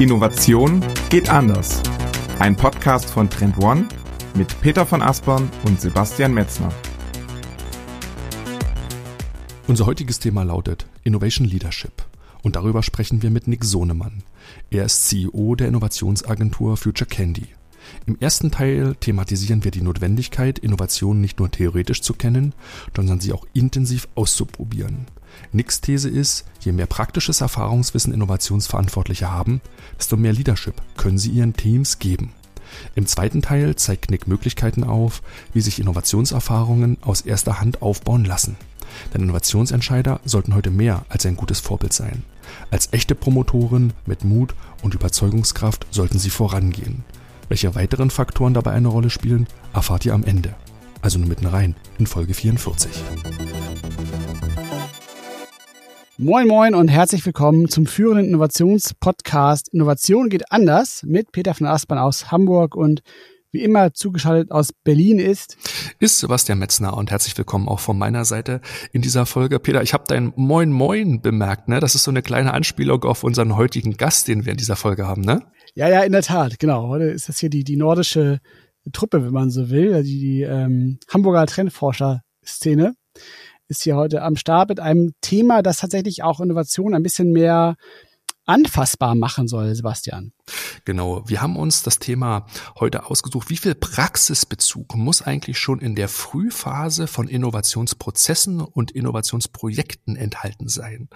Innovation geht anders. Ein Podcast von Trend One mit Peter von Aspern und Sebastian Metzner. Unser heutiges Thema lautet Innovation Leadership. Und darüber sprechen wir mit Nick Sohnemann. Er ist CEO der Innovationsagentur Future Candy. Im ersten Teil thematisieren wir die Notwendigkeit, Innovationen nicht nur theoretisch zu kennen, sondern sie auch intensiv auszuprobieren. Nicks These ist, je mehr praktisches Erfahrungswissen Innovationsverantwortliche haben, desto mehr Leadership können sie ihren Teams geben. Im zweiten Teil zeigt Nick Möglichkeiten auf, wie sich Innovationserfahrungen aus erster Hand aufbauen lassen. Denn Innovationsentscheider sollten heute mehr als ein gutes Vorbild sein. Als echte Promotoren mit Mut und Überzeugungskraft sollten sie vorangehen. Welche weiteren Faktoren dabei eine Rolle spielen, erfahrt ihr am Ende. Also nur mitten rein in Folge 44. Moin Moin und herzlich willkommen zum führenden Innovationspodcast Innovation geht anders mit Peter von Aspern aus Hamburg und wie immer zugeschaltet aus Berlin ist. Ist Sebastian Metzner und herzlich willkommen auch von meiner Seite in dieser Folge. Peter, ich habe dein Moin Moin bemerkt, ne? Das ist so eine kleine Anspielung auf unseren heutigen Gast, den wir in dieser Folge haben, ne? Ja, ja, in der Tat, genau. Heute ist das hier die, die nordische Truppe, wenn man so will, die, die ähm, Hamburger Trendforscher-Szene ist hier heute am Start mit einem Thema, das tatsächlich auch Innovation ein bisschen mehr anfassbar machen soll, Sebastian. Genau, wir haben uns das Thema heute ausgesucht. Wie viel Praxisbezug muss eigentlich schon in der Frühphase von Innovationsprozessen und Innovationsprojekten enthalten sein?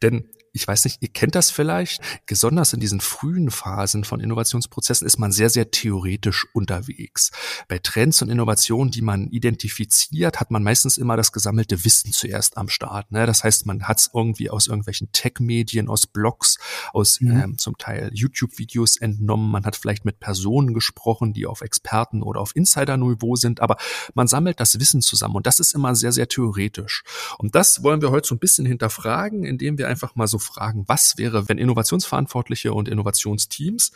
Denn ich weiß nicht, ihr kennt das vielleicht, besonders in diesen frühen Phasen von Innovationsprozessen ist man sehr, sehr theoretisch unterwegs. Bei Trends und Innovationen, die man identifiziert, hat man meistens immer das gesammelte Wissen zuerst am Start. Ne? Das heißt, man hat es irgendwie aus irgendwelchen Tech-Medien, aus Blogs, aus mhm. ähm, zum Teil YouTube-Videos entnommen. Man hat vielleicht mit Personen gesprochen, die auf Experten oder auf Insider-Niveau sind, aber man sammelt das Wissen zusammen und das ist immer sehr, sehr theoretisch. Und das wollen wir heute so ein bisschen hinterfragen, indem wir einfach mal so fragen, was wäre, wenn Innovationsverantwortliche und Innovationsteams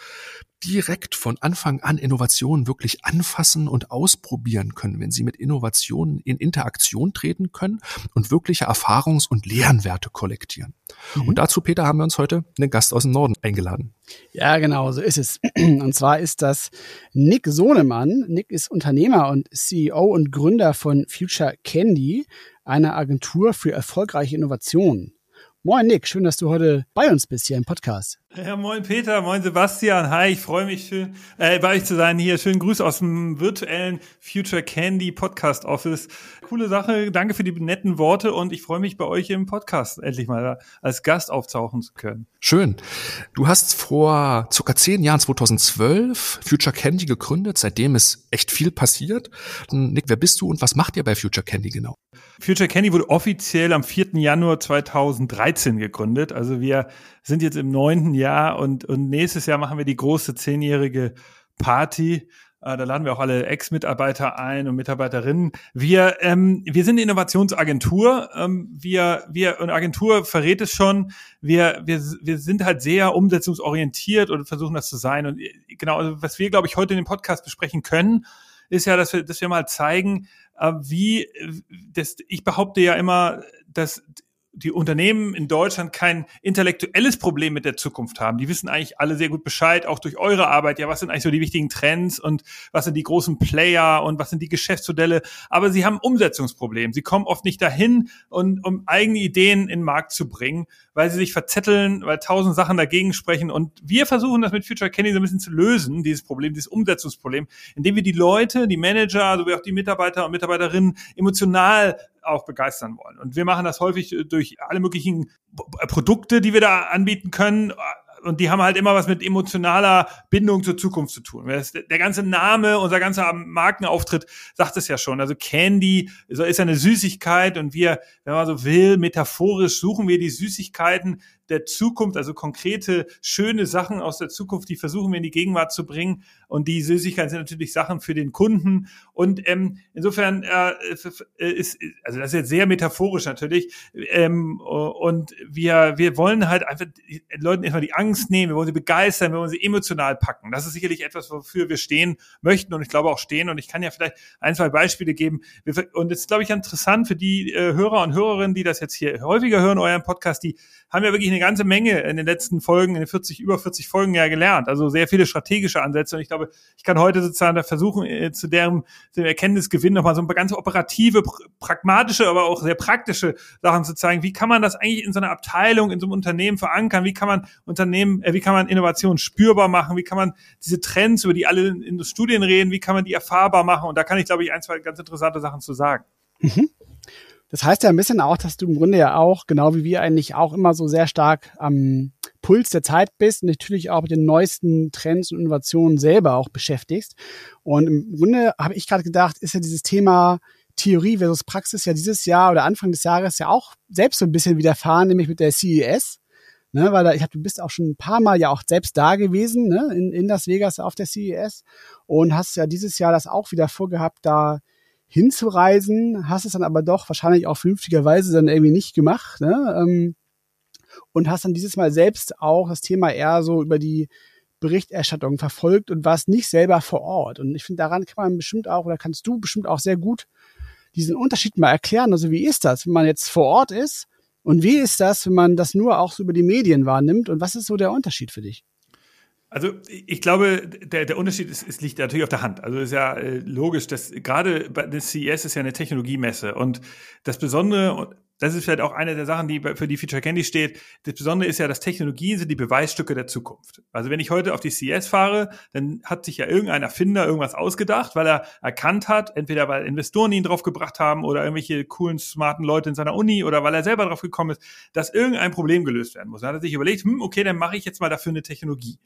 direkt von Anfang an Innovationen wirklich anfassen und ausprobieren können, wenn sie mit Innovationen in Interaktion treten können und wirkliche Erfahrungs- und Lernwerte kollektieren. Mhm. Und dazu, Peter, haben wir uns heute einen Gast aus dem Norden eingeladen. Ja, genau, so ist es. Und zwar ist das Nick Sohnemann. Nick ist Unternehmer und CEO und Gründer von Future Candy, einer Agentur für erfolgreiche Innovationen. Moin Nick, schön, dass du heute bei uns bist hier im Podcast. Ja, moin Peter, moin Sebastian. Hi, ich freue mich schön, äh, bei euch zu sein hier. Schönen Gruß aus dem virtuellen Future Candy Podcast Office. Coole Sache. Danke für die netten Worte und ich freue mich bei euch im Podcast endlich mal als Gast auftauchen zu können. Schön. Du hast vor circa zehn Jahren, 2012, Future Candy gegründet. Seitdem ist echt viel passiert. Nick, wer bist du und was macht ihr bei Future Candy genau? Future Candy wurde offiziell am 4. Januar 2013 gegründet. Also wir sind jetzt im neunten Jahr und, und nächstes Jahr machen wir die große zehnjährige Party. Äh, da laden wir auch alle Ex-Mitarbeiter ein und Mitarbeiterinnen. Wir, ähm, wir sind eine Innovationsagentur. Ähm, wir, wir, und Agentur verrät es schon. Wir, wir, wir sind halt sehr umsetzungsorientiert und versuchen das zu sein. Und äh, genau, also was wir, glaube ich, heute in dem Podcast besprechen können, ist ja, dass wir, dass wir mal zeigen, äh, wie, das, ich behaupte ja immer, dass die Unternehmen in Deutschland kein intellektuelles Problem mit der Zukunft haben. Die wissen eigentlich alle sehr gut Bescheid, auch durch eure Arbeit. Ja, was sind eigentlich so die wichtigen Trends und was sind die großen Player und was sind die Geschäftsmodelle? Aber sie haben Umsetzungsprobleme. Sie kommen oft nicht dahin, und, um eigene Ideen in den Markt zu bringen, weil sie sich verzetteln, weil tausend Sachen dagegen sprechen. Und wir versuchen das mit Future Candy so ein bisschen zu lösen, dieses Problem, dieses Umsetzungsproblem, indem wir die Leute, die Manager, sowie auch die Mitarbeiter und Mitarbeiterinnen emotional auch begeistern wollen. Und wir machen das häufig durch alle möglichen Produkte, die wir da anbieten können, und die haben halt immer was mit emotionaler Bindung zur Zukunft zu tun. Der ganze Name, unser ganzer Markenauftritt sagt es ja schon. Also Candy ist ja eine Süßigkeit und wir, wenn man so will, metaphorisch suchen wir die Süßigkeiten der Zukunft, also konkrete, schöne Sachen aus der Zukunft, die versuchen wir in die Gegenwart zu bringen. Und die Süßigkeiten sind natürlich Sachen für den Kunden. Und ähm, insofern äh, ist, also das ist jetzt sehr metaphorisch natürlich. Ähm, und wir, wir wollen halt einfach Leuten erstmal die Angst nehmen, wir wollen sie begeistern, wir wollen sie emotional packen. Das ist sicherlich etwas, wofür wir stehen möchten und ich glaube auch stehen. Und ich kann ja vielleicht ein, zwei Beispiele geben. Und es ist, glaube ich, interessant für die äh, Hörer und Hörerinnen, die das jetzt hier häufiger hören, euren Podcast, die haben ja wirklich eine ganze Menge in den letzten Folgen, in den 40, über 40 Folgen ja gelernt. Also sehr viele strategische Ansätze. Und ich glaube, ich kann heute sozusagen da versuchen, äh, zu deren, dem Erkenntnisgewinn nochmal so ein paar ganz operative, pragmatische, aber auch sehr praktische Sachen zu zeigen. Wie kann man das eigentlich in so einer Abteilung, in so einem Unternehmen verankern? Wie kann man Unternehmen, äh, wie kann man Innovation spürbar machen? Wie kann man diese Trends, über die alle in den Studien reden, wie kann man die erfahrbar machen? Und da kann ich, glaube ich, ein, zwei ganz interessante Sachen zu sagen. Mhm. Das heißt ja ein bisschen auch, dass du im Grunde ja auch, genau wie wir eigentlich auch immer so sehr stark am Puls der Zeit bist natürlich auch mit den neuesten Trends und Innovationen selber auch beschäftigst. Und im Grunde habe ich gerade gedacht, ist ja dieses Thema Theorie versus Praxis ja dieses Jahr oder Anfang des Jahres ja auch selbst so ein bisschen widerfahren, nämlich mit der CES. Ne, weil da, ich hab, du bist auch schon ein paar Mal ja auch selbst da gewesen, ne, in, in Las Vegas auf der CES und hast ja dieses Jahr das auch wieder vorgehabt, da hinzureisen, hast es dann aber doch wahrscheinlich auch vernünftigerweise dann irgendwie nicht gemacht, ne? Ähm, und hast dann dieses Mal selbst auch das Thema eher so über die Berichterstattung verfolgt und warst nicht selber vor Ort. Und ich finde, daran kann man bestimmt auch, oder kannst du bestimmt auch sehr gut diesen Unterschied mal erklären. Also wie ist das, wenn man jetzt vor Ort ist? Und wie ist das, wenn man das nur auch so über die Medien wahrnimmt? Und was ist so der Unterschied für dich? Also ich glaube, der, der Unterschied ist, ist, liegt natürlich auf der Hand. Also ist ja äh, logisch, dass gerade bei der CES ist ja eine Technologiemesse und das Besondere das ist vielleicht auch eine der Sachen, die für die Feature Candy steht. Das Besondere ist ja, dass Technologien sind die Beweisstücke der Zukunft. Also wenn ich heute auf die CS fahre, dann hat sich ja irgendein Erfinder irgendwas ausgedacht, weil er erkannt hat, entweder weil Investoren ihn draufgebracht haben oder irgendwelche coolen, smarten Leute in seiner Uni oder weil er selber drauf gekommen ist, dass irgendein Problem gelöst werden muss. Dann hat er sich überlegt, hm, okay, dann mache ich jetzt mal dafür eine Technologie.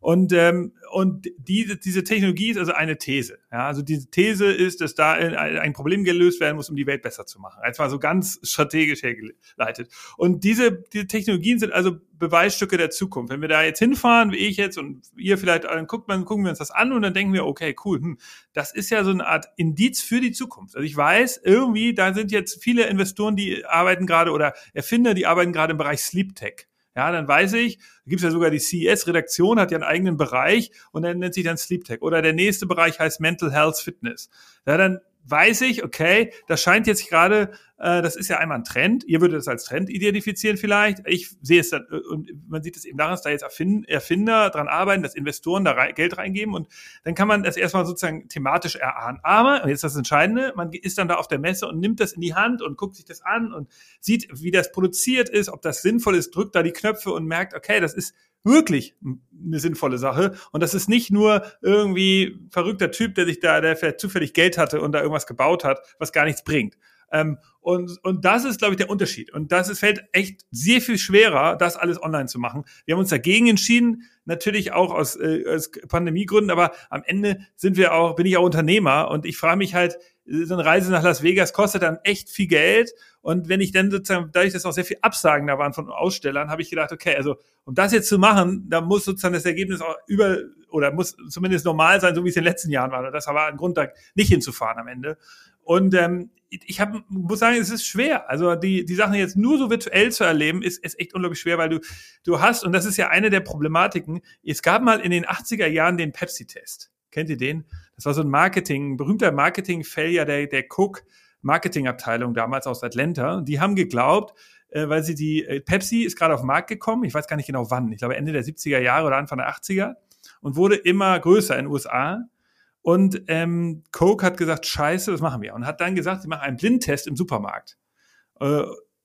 Und, ähm, und diese, diese Technologie ist also eine These. Ja, also diese These ist, dass da ein Problem gelöst werden muss, um die Welt besser zu machen. Jetzt mal so ganz strategisch hergeleitet. Und diese, diese Technologien sind also Beweisstücke der Zukunft. Wenn wir da jetzt hinfahren, wie ich jetzt und ihr vielleicht, dann guckt man, gucken wir uns das an und dann denken wir, okay, cool, hm, das ist ja so eine Art Indiz für die Zukunft. Also ich weiß, irgendwie, da sind jetzt viele Investoren, die arbeiten gerade oder Erfinder, die arbeiten gerade im Bereich Sleep Tech. Ja, dann weiß ich, da gibt es ja sogar die CES-Redaktion, hat ja einen eigenen Bereich und dann nennt sich dann Sleep Tech. Oder der nächste Bereich heißt Mental Health Fitness. Ja, dann weiß ich, okay, das scheint jetzt gerade, äh, das ist ja einmal ein Trend. Ihr würdet es als Trend identifizieren vielleicht. Ich sehe es dann, äh, und man sieht es eben daran, dass da jetzt Erfinder dran arbeiten, dass Investoren da rein, Geld reingeben und dann kann man das erstmal sozusagen thematisch erahnen. Aber, und jetzt das Entscheidende, man ist dann da auf der Messe und nimmt das in die Hand und guckt sich das an und sieht, wie das produziert ist, ob das sinnvoll ist, drückt da die Knöpfe und merkt, okay, das ist wirklich eine sinnvolle Sache. Und das ist nicht nur irgendwie verrückter Typ, der sich da, der zufällig Geld hatte und da irgendwas gebaut hat, was gar nichts bringt. Ähm, und, und das ist, glaube ich, der Unterschied. Und das ist, fällt echt sehr viel schwerer, das alles online zu machen. Wir haben uns dagegen entschieden, natürlich auch aus, äh, aus Pandemiegründen, aber am Ende sind wir auch, bin ich auch Unternehmer und ich frage mich halt, so eine Reise nach Las Vegas kostet dann echt viel Geld. Und wenn ich dann sozusagen, dadurch, dass auch sehr viel Absagen da waren von Ausstellern, habe ich gedacht, okay, also um das jetzt zu machen, da muss sozusagen das Ergebnis auch über oder muss zumindest normal sein, so wie es in den letzten Jahren war. Das war ein Grund, da nicht hinzufahren am Ende. Und ähm, ich hab, muss sagen, es ist schwer. Also die, die Sachen jetzt nur so virtuell zu erleben, ist, ist echt unglaublich schwer, weil du, du hast, und das ist ja eine der Problematiken, es gab mal in den 80er Jahren den Pepsi-Test. Kennt ihr den? Das war so ein Marketing, berühmter Marketing-Failure der, der Cook Marketingabteilung damals aus Atlanta. Die haben geglaubt, äh, weil sie die, äh, Pepsi ist gerade auf den Markt gekommen, ich weiß gar nicht genau wann, ich glaube Ende der 70er Jahre oder Anfang der 80er und wurde immer größer in den USA. Und ähm, Coke hat gesagt, scheiße, was machen wir? Und hat dann gesagt, sie machen einen Blindtest im Supermarkt. Äh,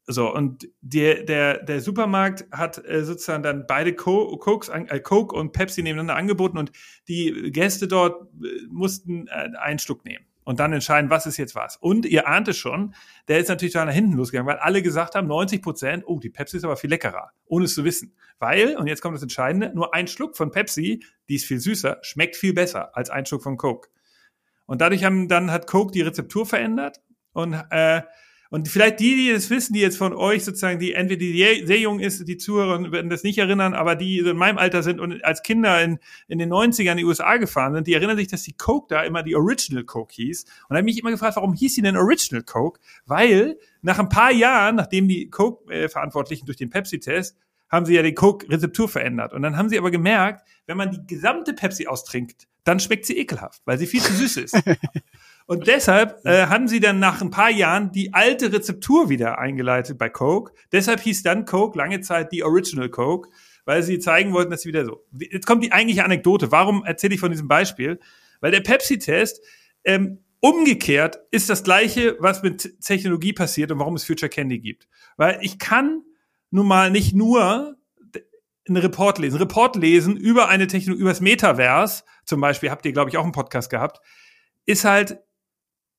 so, und der, der, der Supermarkt hat äh, sozusagen dann beide Co Cokes, äh, Coke und Pepsi nebeneinander angeboten und die Gäste dort äh, mussten äh, einen Schluck nehmen und dann entscheiden, was ist jetzt was. Und ihr ahnt es schon, der ist natürlich da nach hinten losgegangen, weil alle gesagt haben, 90 Prozent, oh, die Pepsi ist aber viel leckerer, ohne es zu wissen. Weil, und jetzt kommt das Entscheidende, nur ein Schluck von Pepsi, die ist viel süßer, schmeckt viel besser als ein Schluck von Coke. Und dadurch haben, dann hat Coke die Rezeptur verändert und äh, und vielleicht die, die das wissen, die jetzt von euch sozusagen, die entweder die sehr jung ist, die Zuhörer werden das nicht erinnern, aber die in meinem Alter sind und als Kinder in, in den 90ern in die USA gefahren sind, die erinnern sich, dass die Coke da immer die Original Coke hieß. Und habe ich mich immer gefragt, warum hieß sie denn Original Coke? Weil nach ein paar Jahren, nachdem die Coke-Verantwortlichen durch den Pepsi-Test haben sie ja die Coke-Rezeptur verändert. Und dann haben sie aber gemerkt, wenn man die gesamte Pepsi austrinkt, dann schmeckt sie ekelhaft, weil sie viel zu süß ist. Und deshalb äh, haben sie dann nach ein paar Jahren die alte Rezeptur wieder eingeleitet bei Coke. Deshalb hieß dann Coke lange Zeit die Original Coke, weil sie zeigen wollten, dass sie wieder so. Jetzt kommt die eigentliche Anekdote. Warum erzähle ich von diesem Beispiel? Weil der Pepsi-Test ähm, umgekehrt ist das gleiche, was mit Technologie passiert und warum es Future Candy gibt. Weil ich kann nun mal nicht nur einen Report lesen. Report lesen über eine Technologie, über das Metaverse, zum Beispiel, habt ihr, glaube ich, auch einen Podcast gehabt, ist halt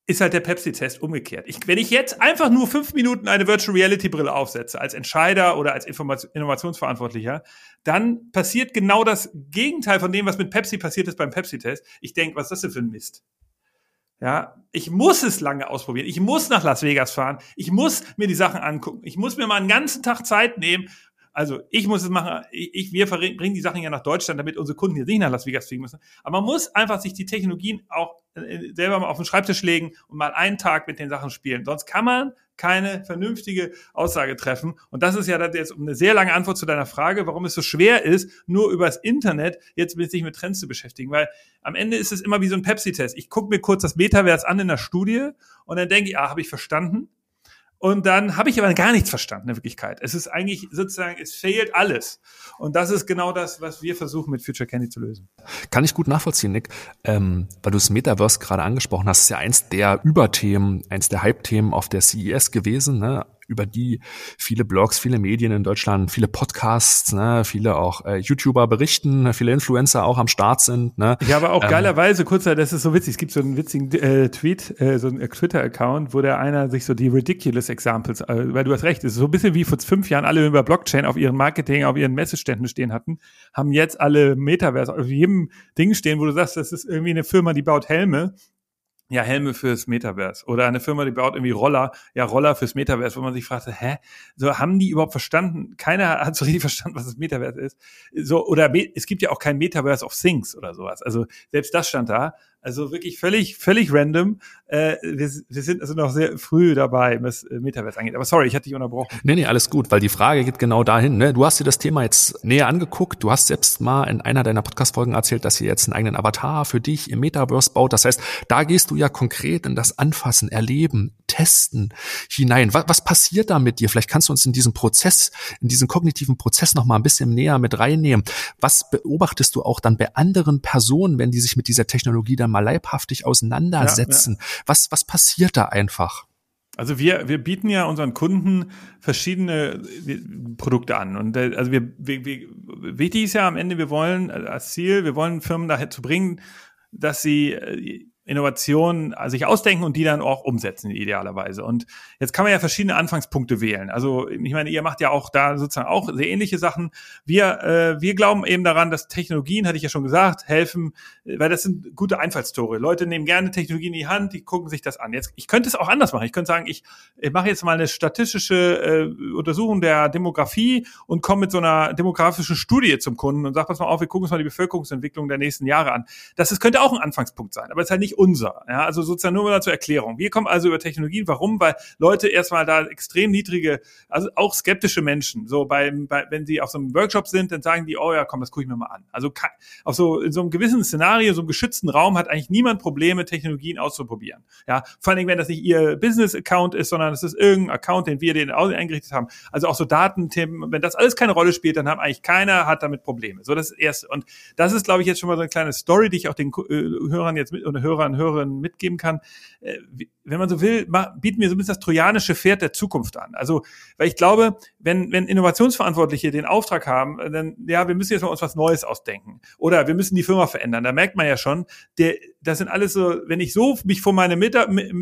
ist halt der Pepsi-Test umgekehrt. Ich, wenn ich jetzt einfach nur fünf Minuten eine Virtual Reality-Brille aufsetze, als Entscheider oder als Information, Innovationsverantwortlicher, dann passiert genau das Gegenteil von dem, was mit Pepsi passiert ist beim Pepsi-Test. Ich denke, was ist das denn für ein Mist? Ja, ich muss es lange ausprobieren. Ich muss nach Las Vegas fahren. Ich muss mir die Sachen angucken. Ich muss mir mal einen ganzen Tag Zeit nehmen also ich muss es machen, ich, wir bringen die Sachen ja nach Deutschland, damit unsere Kunden hier nicht nach Las Vegas fliegen müssen. Aber man muss einfach sich die Technologien auch äh, selber mal auf den Schreibtisch legen und mal einen Tag mit den Sachen spielen. Sonst kann man keine vernünftige Aussage treffen. Und das ist ja jetzt eine sehr lange Antwort zu deiner Frage, warum es so schwer ist, nur übers Internet jetzt mit sich mit Trends zu beschäftigen. Weil am Ende ist es immer wie so ein Pepsi-Test. Ich gucke mir kurz das Metaverse an in der Studie und dann denke ich, ah, habe ich verstanden. Und dann habe ich aber gar nichts verstanden in Wirklichkeit. Es ist eigentlich sozusagen, es fehlt alles. Und das ist genau das, was wir versuchen mit Future Candy zu lösen. Kann ich gut nachvollziehen, Nick. Ähm, weil du das Metaverse gerade angesprochen hast, ist ja eins der Überthemen, eins der Hype-Themen auf der CES gewesen. Ne? Über die viele Blogs, viele Medien in Deutschland, viele Podcasts, ne, viele auch äh, YouTuber berichten, viele Influencer auch am Start sind. Ne. Ja, aber auch ähm, geilerweise, kurzer, das ist so witzig, es gibt so einen witzigen äh, Tweet, äh, so einen Twitter-Account, wo der einer sich so die ridiculous Examples, äh, weil du hast recht, es ist so ein bisschen wie vor fünf Jahren alle über Blockchain auf ihren Marketing, auf ihren Messeständen stehen hatten, haben jetzt alle Metaverse auf jedem Ding stehen, wo du sagst, das ist irgendwie eine Firma, die baut Helme ja, Helme fürs Metaverse. Oder eine Firma, die baut irgendwie Roller, ja, Roller fürs Metaverse, wo man sich fragt, hä? So, haben die überhaupt verstanden? Keiner hat so richtig verstanden, was das Metaverse ist. So, oder es gibt ja auch kein Metaverse of Things oder sowas. Also, selbst das stand da. Also wirklich völlig, völlig random. Äh, wir, wir sind also noch sehr früh dabei, was äh, Metaverse angeht. Aber sorry, ich hatte dich unterbrochen. Nee, nee, alles gut, weil die Frage geht genau dahin. Ne? Du hast dir das Thema jetzt näher angeguckt. Du hast selbst mal in einer deiner Podcast-Folgen erzählt, dass ihr jetzt einen eigenen Avatar für dich im Metaverse baut. Das heißt, da gehst du ja konkret in das Anfassen, Erleben, Testen hinein. Was, was passiert da mit dir? Vielleicht kannst du uns in diesem Prozess, in diesen kognitiven Prozess noch mal ein bisschen näher mit reinnehmen. Was beobachtest du auch dann bei anderen Personen, wenn die sich mit dieser Technologie dann mal leibhaftig auseinandersetzen. Ja, ja. Was, was passiert da einfach? Also wir, wir bieten ja unseren Kunden verschiedene äh, Produkte an. Und äh, also wir, wir, wir, wichtig ist ja am Ende, wir wollen äh, als Ziel, wir wollen Firmen dazu bringen, dass sie Innovationen sich ausdenken und die dann auch umsetzen idealerweise. Und jetzt kann man ja verschiedene Anfangspunkte wählen. Also ich meine, ihr macht ja auch da sozusagen auch sehr ähnliche Sachen. Wir äh, wir glauben eben daran, dass Technologien, hatte ich ja schon gesagt, helfen, weil das sind gute Einfallstore. Leute nehmen gerne Technologien in die Hand, die gucken sich das an. Jetzt ich könnte es auch anders machen. Ich könnte sagen, ich, ich mache jetzt mal eine statistische äh, Untersuchung der Demografie und komme mit so einer demografischen Studie zum Kunden und sage, pass mal auf, wir gucken uns mal die Bevölkerungsentwicklung der nächsten Jahre an. Das ist, könnte auch ein Anfangspunkt sein, aber es ist halt nicht unser. Ja, also sozusagen nur mal zur Erklärung. Wir kommen also über Technologien. Warum? Weil Leute erstmal da extrem niedrige, also auch skeptische Menschen, so beim, bei, wenn sie auf so einem Workshop sind, dann sagen die, oh ja, komm, das gucke ich mir mal an. Also auf so, in so einem gewissen Szenario, so einem geschützten Raum hat eigentlich niemand Probleme, Technologien auszuprobieren. Ja, vor allen Dingen, wenn das nicht ihr Business-Account ist, sondern es ist irgendein Account, den wir den eingerichtet haben. Also auch so Datenthemen, wenn das alles keine Rolle spielt, dann haben eigentlich keiner hat damit Probleme. So, das ist erste. Und das ist, glaube ich, jetzt schon mal so eine kleine Story, die ich auch den äh, Hörern jetzt mit, oder Hörern Hörern, Hörerinnen mitgeben kann. Äh, wenn man so will, bieten wir so ein bisschen das trojanische Pferd der Zukunft an. Also, weil ich glaube, wenn, wenn Innovationsverantwortliche den Auftrag haben, äh, dann, ja, wir müssen jetzt mal uns was Neues ausdenken. Oder wir müssen die Firma verändern. Da merkt man ja schon, der, das sind alles so, wenn ich so mich vor meine mit,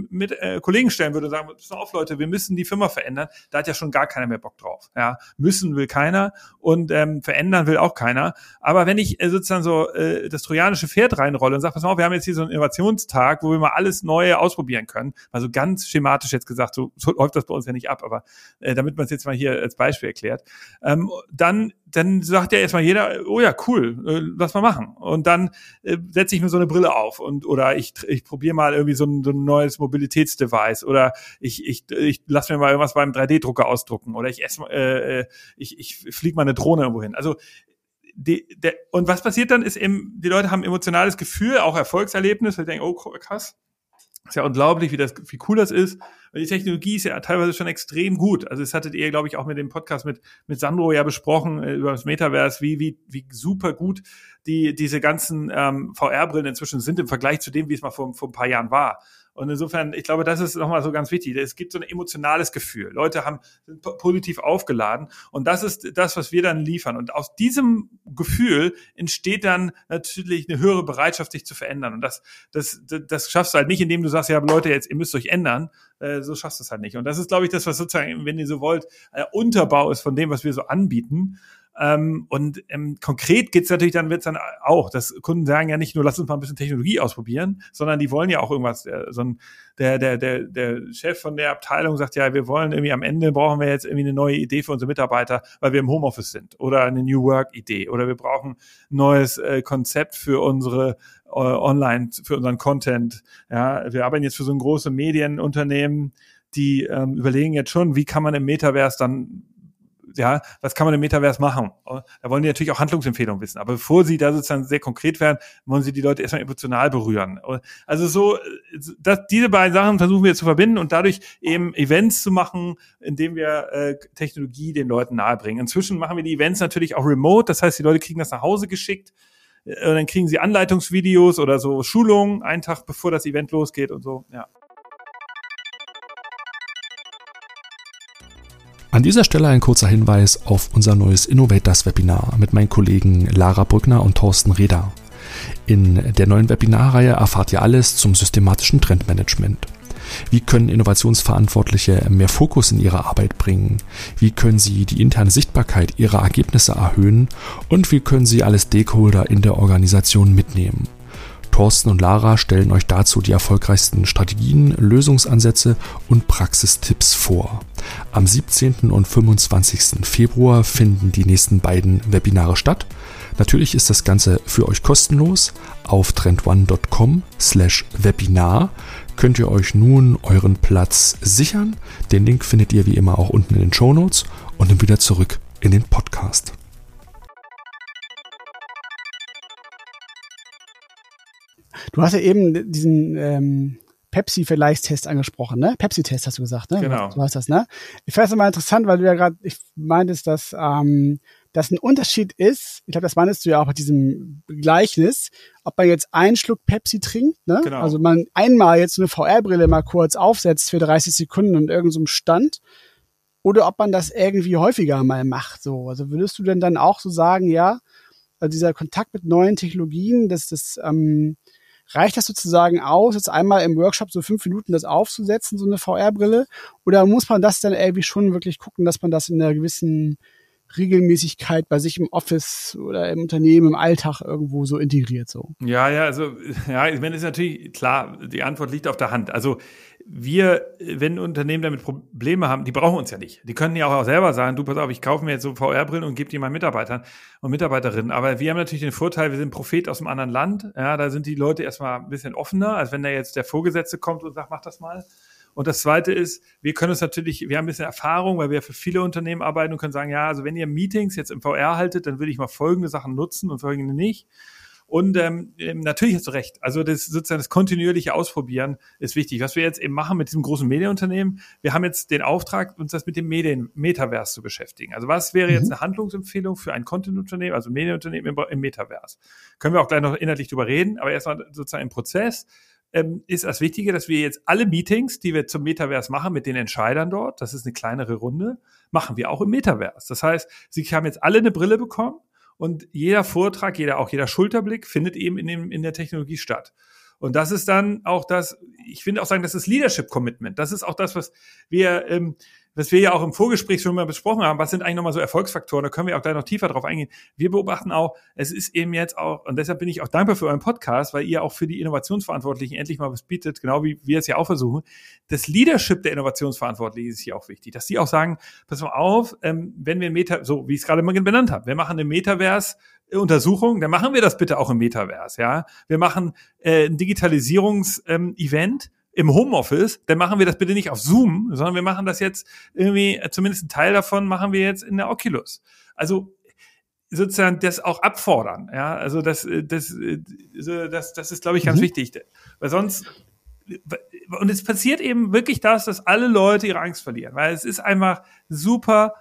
mit, äh, Kollegen stellen würde und sagen, pass auf Leute, wir müssen die Firma verändern, da hat ja schon gar keiner mehr Bock drauf. Ja, müssen will keiner und ähm, verändern will auch keiner. Aber wenn ich äh, sozusagen so äh, das trojanische Pferd reinrolle und sage, pass auf, wir haben jetzt hier so einen Innovationstag, wo wir mal alles Neue ausprobieren können, also ganz schematisch jetzt gesagt, so, so läuft das bei uns ja nicht ab, aber äh, damit man es jetzt mal hier als Beispiel erklärt, ähm, dann dann sagt ja erstmal jeder, oh ja, cool, äh, lass mal machen. Und dann äh, setze ich mir so eine Brille auf und oder ich, ich probiere mal irgendwie so ein, so ein neues Mobilitätsdevice oder ich, ich, ich lass mir mal irgendwas beim 3D-Drucker ausdrucken oder ich esse äh, äh, ich, ich fliege mal eine Drohne irgendwo hin. Also die, der, und was passiert dann ist eben, die Leute haben emotionales Gefühl, auch Erfolgserlebnis, weil die denken, oh krass, ist ja unglaublich, wie das, wie cool das ist. Und die Technologie ist ja teilweise schon extrem gut. Also es hattet ihr, glaube ich, auch mit dem Podcast mit, mit Sandro ja besprochen äh, über das Metaverse, wie, wie, wie super gut die, diese ganzen ähm, VR-Brillen inzwischen sind im Vergleich zu dem, wie es mal vor, vor ein paar Jahren war. Und insofern, ich glaube, das ist nochmal so ganz wichtig. Es gibt so ein emotionales Gefühl. Leute haben sind positiv aufgeladen. Und das ist das, was wir dann liefern. Und aus diesem Gefühl entsteht dann natürlich eine höhere Bereitschaft, sich zu verändern. Und das, das, das, schaffst du halt nicht, indem du sagst, ja, Leute, jetzt, ihr müsst euch ändern. Äh, so schaffst du es halt nicht. Und das ist, glaube ich, das, was sozusagen, wenn ihr so wollt, äh, Unterbau ist von dem, was wir so anbieten. Ähm, und ähm, konkret geht's natürlich dann, wird's dann auch, dass Kunden sagen ja nicht nur, lass uns mal ein bisschen Technologie ausprobieren, sondern die wollen ja auch irgendwas. Äh, so ein, der, der, der, der Chef von der Abteilung sagt ja, wir wollen irgendwie am Ende brauchen wir jetzt irgendwie eine neue Idee für unsere Mitarbeiter, weil wir im Homeoffice sind oder eine New Work Idee oder wir brauchen ein neues äh, Konzept für unsere äh, Online, für unseren Content. Ja, wir arbeiten jetzt für so ein großes Medienunternehmen, die ähm, überlegen jetzt schon, wie kann man im Metaverse dann ja, was kann man im Metaverse machen? Da wollen die natürlich auch Handlungsempfehlungen wissen. Aber bevor sie da sozusagen sehr konkret werden, wollen sie die Leute erstmal emotional berühren. Also so, das, diese beiden Sachen versuchen wir zu verbinden und dadurch eben Events zu machen, indem wir äh, Technologie den Leuten nahebringen. Inzwischen machen wir die Events natürlich auch remote. Das heißt, die Leute kriegen das nach Hause geschickt. Und äh, dann kriegen sie Anleitungsvideos oder so Schulungen einen Tag bevor das Event losgeht und so, ja. An dieser Stelle ein kurzer Hinweis auf unser neues Innovators Webinar mit meinen Kollegen Lara Brückner und Thorsten Reda. In der neuen Webinarreihe erfahrt ihr alles zum systematischen Trendmanagement. Wie können Innovationsverantwortliche mehr Fokus in ihre Arbeit bringen? Wie können sie die interne Sichtbarkeit ihrer Ergebnisse erhöhen? Und wie können sie alle Stakeholder in der Organisation mitnehmen? Thorsten und Lara stellen euch dazu die erfolgreichsten Strategien, Lösungsansätze und Praxistipps vor. Am 17. und 25. Februar finden die nächsten beiden Webinare statt. Natürlich ist das Ganze für euch kostenlos. Auf trendone.com slash Webinar könnt ihr euch nun euren Platz sichern. Den Link findet ihr wie immer auch unten in den Show Notes und dann wieder zurück in den Podcast. Du hast ja eben diesen ähm, Pepsi-Vergleichstest angesprochen, ne? Pepsi-Test hast du gesagt, ne? Genau. Du hast das, ne? Ich fand es mal interessant, weil du ja gerade, ich meintest, dass ähm, das ein Unterschied ist, ich glaube, das meintest du ja auch bei diesem Gleichnis, ob man jetzt einen Schluck Pepsi trinkt, ne? Genau. Also man einmal jetzt so eine VR-Brille mal kurz aufsetzt für 30 Sekunden in irgendeinem so Stand oder ob man das irgendwie häufiger mal macht, so. Also würdest du denn dann auch so sagen, ja, also dieser Kontakt mit neuen Technologien, dass das ähm, Reicht das sozusagen aus, jetzt einmal im Workshop so fünf Minuten das aufzusetzen, so eine VR-Brille? Oder muss man das dann irgendwie schon wirklich gucken, dass man das in einer gewissen Regelmäßigkeit bei sich im Office oder im Unternehmen, im Alltag irgendwo so integriert so? Ja, ja, also, ja, ich meine, ist natürlich klar, die Antwort liegt auf der Hand. Also, wir, wenn Unternehmen damit Probleme haben, die brauchen uns ja nicht. Die können ja auch selber sagen, du pass auf, ich kaufe mir jetzt so VR-Brillen und gebe die meinen Mitarbeitern und Mitarbeiterinnen. Aber wir haben natürlich den Vorteil, wir sind Prophet aus einem anderen Land. Ja, da sind die Leute erstmal ein bisschen offener, als wenn da jetzt der Vorgesetzte kommt und sagt, mach das mal. Und das zweite ist, wir können uns natürlich, wir haben ein bisschen Erfahrung, weil wir für viele Unternehmen arbeiten und können sagen, ja, also wenn ihr Meetings jetzt im VR haltet, dann würde ich mal folgende Sachen nutzen und folgende nicht. Und ähm, ähm, natürlich hast du recht. Also das sozusagen das kontinuierliche Ausprobieren ist wichtig. Was wir jetzt eben machen mit diesem großen Medienunternehmen, wir haben jetzt den Auftrag, uns das mit dem Medien Metaverse zu beschäftigen. Also was wäre jetzt mhm. eine Handlungsempfehlung für ein Content-Unternehmen, also Medienunternehmen im, im Metaverse? Können wir auch gleich noch inhaltlich drüber reden, aber erstmal sozusagen im Prozess ähm, ist das Wichtige, dass wir jetzt alle Meetings, die wir zum Metaverse machen, mit den Entscheidern dort, das ist eine kleinere Runde, machen wir auch im Metaverse. Das heißt, sie haben jetzt alle eine Brille bekommen und jeder Vortrag, jeder, auch jeder Schulterblick findet eben in, dem, in der Technologie statt. Und das ist dann auch das, ich finde auch sagen, das ist Leadership Commitment. Das ist auch das, was wir ähm, was wir ja auch im Vorgespräch schon mal besprochen haben, was sind eigentlich nochmal so Erfolgsfaktoren, da können wir auch gleich noch tiefer drauf eingehen. Wir beobachten auch, es ist eben jetzt auch, und deshalb bin ich auch dankbar für euren Podcast, weil ihr auch für die Innovationsverantwortlichen endlich mal was bietet, genau wie wir es ja auch versuchen. Das Leadership der Innovationsverantwortlichen ist hier auch wichtig, dass die auch sagen, pass mal auf, ähm, wenn wir Meta, so wie ich es gerade mal benannt habe, wir machen eine Metaverse, Untersuchung, dann machen wir das bitte auch im Metaverse, ja. Wir machen äh, ein Digitalisierungs-Event, ähm, im Homeoffice, dann machen wir das bitte nicht auf Zoom, sondern wir machen das jetzt irgendwie, äh, zumindest ein Teil davon machen wir jetzt in der Oculus. Also sozusagen das auch abfordern, ja, also das, äh, das, äh, das, das ist, glaube ich, ganz mhm. wichtig, weil sonst und es passiert eben wirklich das, dass alle Leute ihre Angst verlieren, weil es ist einfach super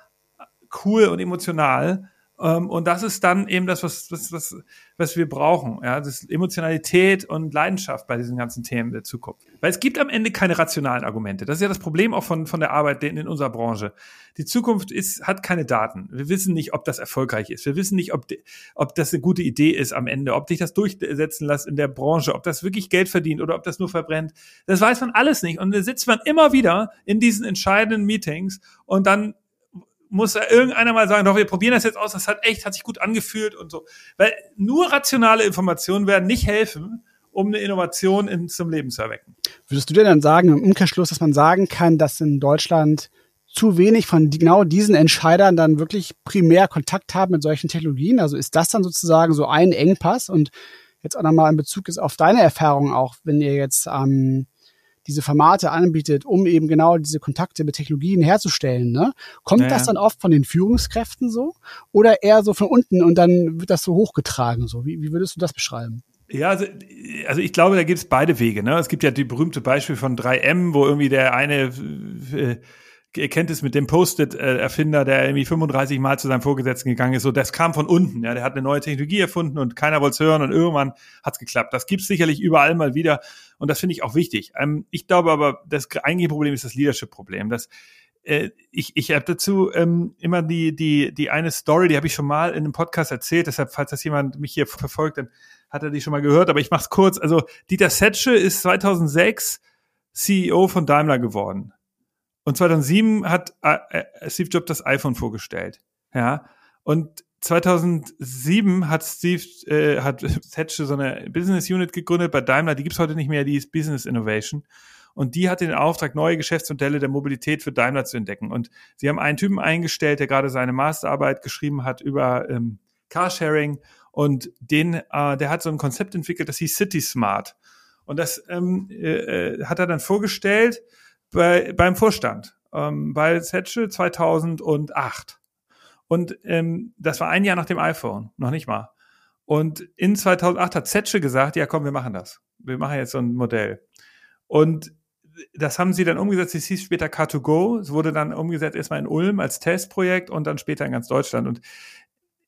cool und emotional und das ist dann eben das, was, was, was, was wir brauchen. Ja, das ist Emotionalität und Leidenschaft bei diesen ganzen Themen der Zukunft. Weil es gibt am Ende keine rationalen Argumente. Das ist ja das Problem auch von, von der Arbeit in, in unserer Branche. Die Zukunft ist, hat keine Daten. Wir wissen nicht, ob das erfolgreich ist. Wir wissen nicht, ob, ob das eine gute Idee ist am Ende, ob sich das durchsetzen lässt in der Branche, ob das wirklich Geld verdient oder ob das nur verbrennt. Das weiß man alles nicht. Und da sitzt man immer wieder in diesen entscheidenden Meetings und dann muss irgendeiner mal sagen, doch, wir probieren das jetzt aus, das hat echt, hat sich gut angefühlt und so. Weil nur rationale Informationen werden nicht helfen, um eine Innovation in, zum Leben zu erwecken. Würdest du dir dann sagen, im Umkehrschluss, dass man sagen kann, dass in Deutschland zu wenig von genau diesen Entscheidern dann wirklich primär Kontakt haben mit solchen Technologien? Also ist das dann sozusagen so ein Engpass? Und jetzt auch nochmal in Bezug ist auf deine Erfahrung auch, wenn ihr jetzt ähm, diese Formate anbietet, um eben genau diese Kontakte mit Technologien herzustellen. Ne? Kommt naja. das dann oft von den Führungskräften so oder eher so von unten und dann wird das so hochgetragen? So wie, wie würdest du das beschreiben? Ja, also, also ich glaube, da gibt es beide Wege. Ne? Es gibt ja die berühmte Beispiel von 3M, wo irgendwie der eine äh, ihr kennt es mit dem Post-it-Erfinder, der irgendwie 35 Mal zu seinem Vorgesetzten gegangen ist. So, das kam von unten. Ja, der hat eine neue Technologie erfunden und keiner wollte es hören und irgendwann hat's geklappt. Das gibt's sicherlich überall mal wieder und das finde ich auch wichtig. Ähm, ich glaube aber, das eigentliche Problem ist das Leadership-Problem. Das äh, ich, ich habe dazu ähm, immer die, die, die eine Story, die habe ich schon mal in einem Podcast erzählt, deshalb, falls das jemand mich hier verfolgt, dann hat er die schon mal gehört, aber ich mache es kurz. Also Dieter Setsche ist 2006 CEO von Daimler geworden. Und 2007 hat äh, äh, Steve Jobs das iPhone vorgestellt. Ja. Und 2007 hat Steve, äh, hat Thatcher so eine Business Unit gegründet bei Daimler, die gibt's heute nicht mehr, die ist Business Innovation. Und die hatte den Auftrag, neue Geschäftsmodelle der Mobilität für Daimler zu entdecken. Und sie haben einen Typen eingestellt, der gerade seine Masterarbeit geschrieben hat über ähm, Carsharing. Und den, äh, der hat so ein Konzept entwickelt, das hieß City Smart. Und das ähm, äh, äh hat er dann vorgestellt bei, beim Vorstand ähm, bei Setchel 2008. Und ähm, das war ein Jahr nach dem iPhone, noch nicht mal. Und in 2008 hat Setchel gesagt, ja komm, wir machen das. Wir machen jetzt so ein Modell. Und das haben sie dann umgesetzt. Es hieß später Car2Go. Es wurde dann umgesetzt erstmal in Ulm als Testprojekt und dann später in ganz Deutschland. Und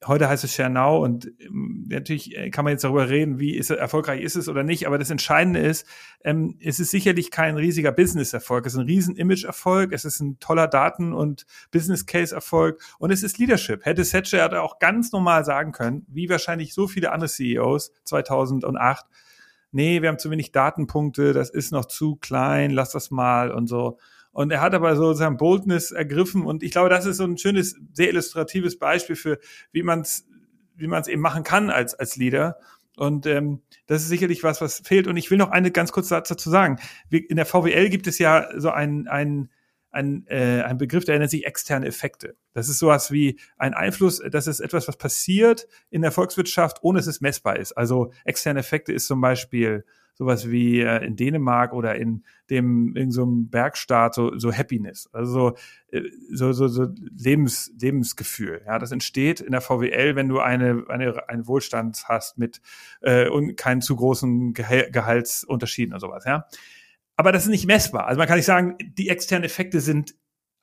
heute heißt es Schernau und ähm, natürlich äh, kann man jetzt darüber reden, wie ist, erfolgreich ist es oder nicht, aber das Entscheidende ist, ähm, es ist sicherlich kein riesiger Business-Erfolg, es ist ein riesen Image-Erfolg, es ist ein toller Daten- und Business-Case-Erfolg und es ist Leadership. Hätte Thatcher hatte auch ganz normal sagen können, wie wahrscheinlich so viele andere CEOs 2008, nee, wir haben zu wenig Datenpunkte, das ist noch zu klein, lass das mal und so. Und er hat aber so sein Boldness ergriffen. Und ich glaube, das ist so ein schönes, sehr illustratives Beispiel für, wie man es wie man es eben machen kann als, als Leader. Und ähm, das ist sicherlich was, was fehlt. Und ich will noch eine ganz kurze Satz dazu sagen. In der VWL gibt es ja so ein, ein, ein, äh, ein Begriff, der nennt sich externe Effekte. Das ist sowas wie ein Einfluss, das ist etwas, was passiert in der Volkswirtschaft, ohne dass es messbar ist. Also externe Effekte ist zum Beispiel sowas wie äh, in Dänemark oder in dem in so einem Bergstaat so, so Happiness, also so, äh, so, so, so Lebens, Lebensgefühl. Ja, das entsteht in der VWL, wenn du eine, eine einen Wohlstand hast mit äh, und keinen zu großen Gehal Gehaltsunterschieden und sowas. Ja, aber das ist nicht messbar. Also man kann nicht sagen, die externen Effekte sind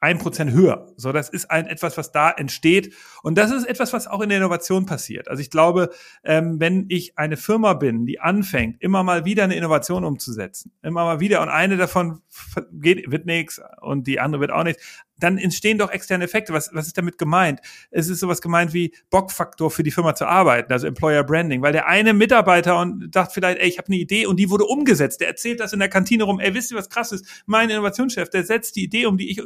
ein Prozent höher. So, das ist ein etwas, was da entsteht. Und das ist etwas, was auch in der Innovation passiert. Also ich glaube, ähm, wenn ich eine Firma bin, die anfängt, immer mal wieder eine Innovation umzusetzen, immer mal wieder, und eine davon geht, wird nichts und die andere wird auch nichts, dann entstehen doch externe Effekte. Was, was ist damit gemeint? Es ist sowas gemeint wie Bockfaktor für die Firma zu arbeiten, also Employer Branding, weil der eine Mitarbeiter und dachte vielleicht, ey, ich habe eine Idee und die wurde umgesetzt. Der erzählt das in der Kantine rum, ey, wisst ihr, was krass ist? Mein Innovationschef, der setzt die Idee um, die ich,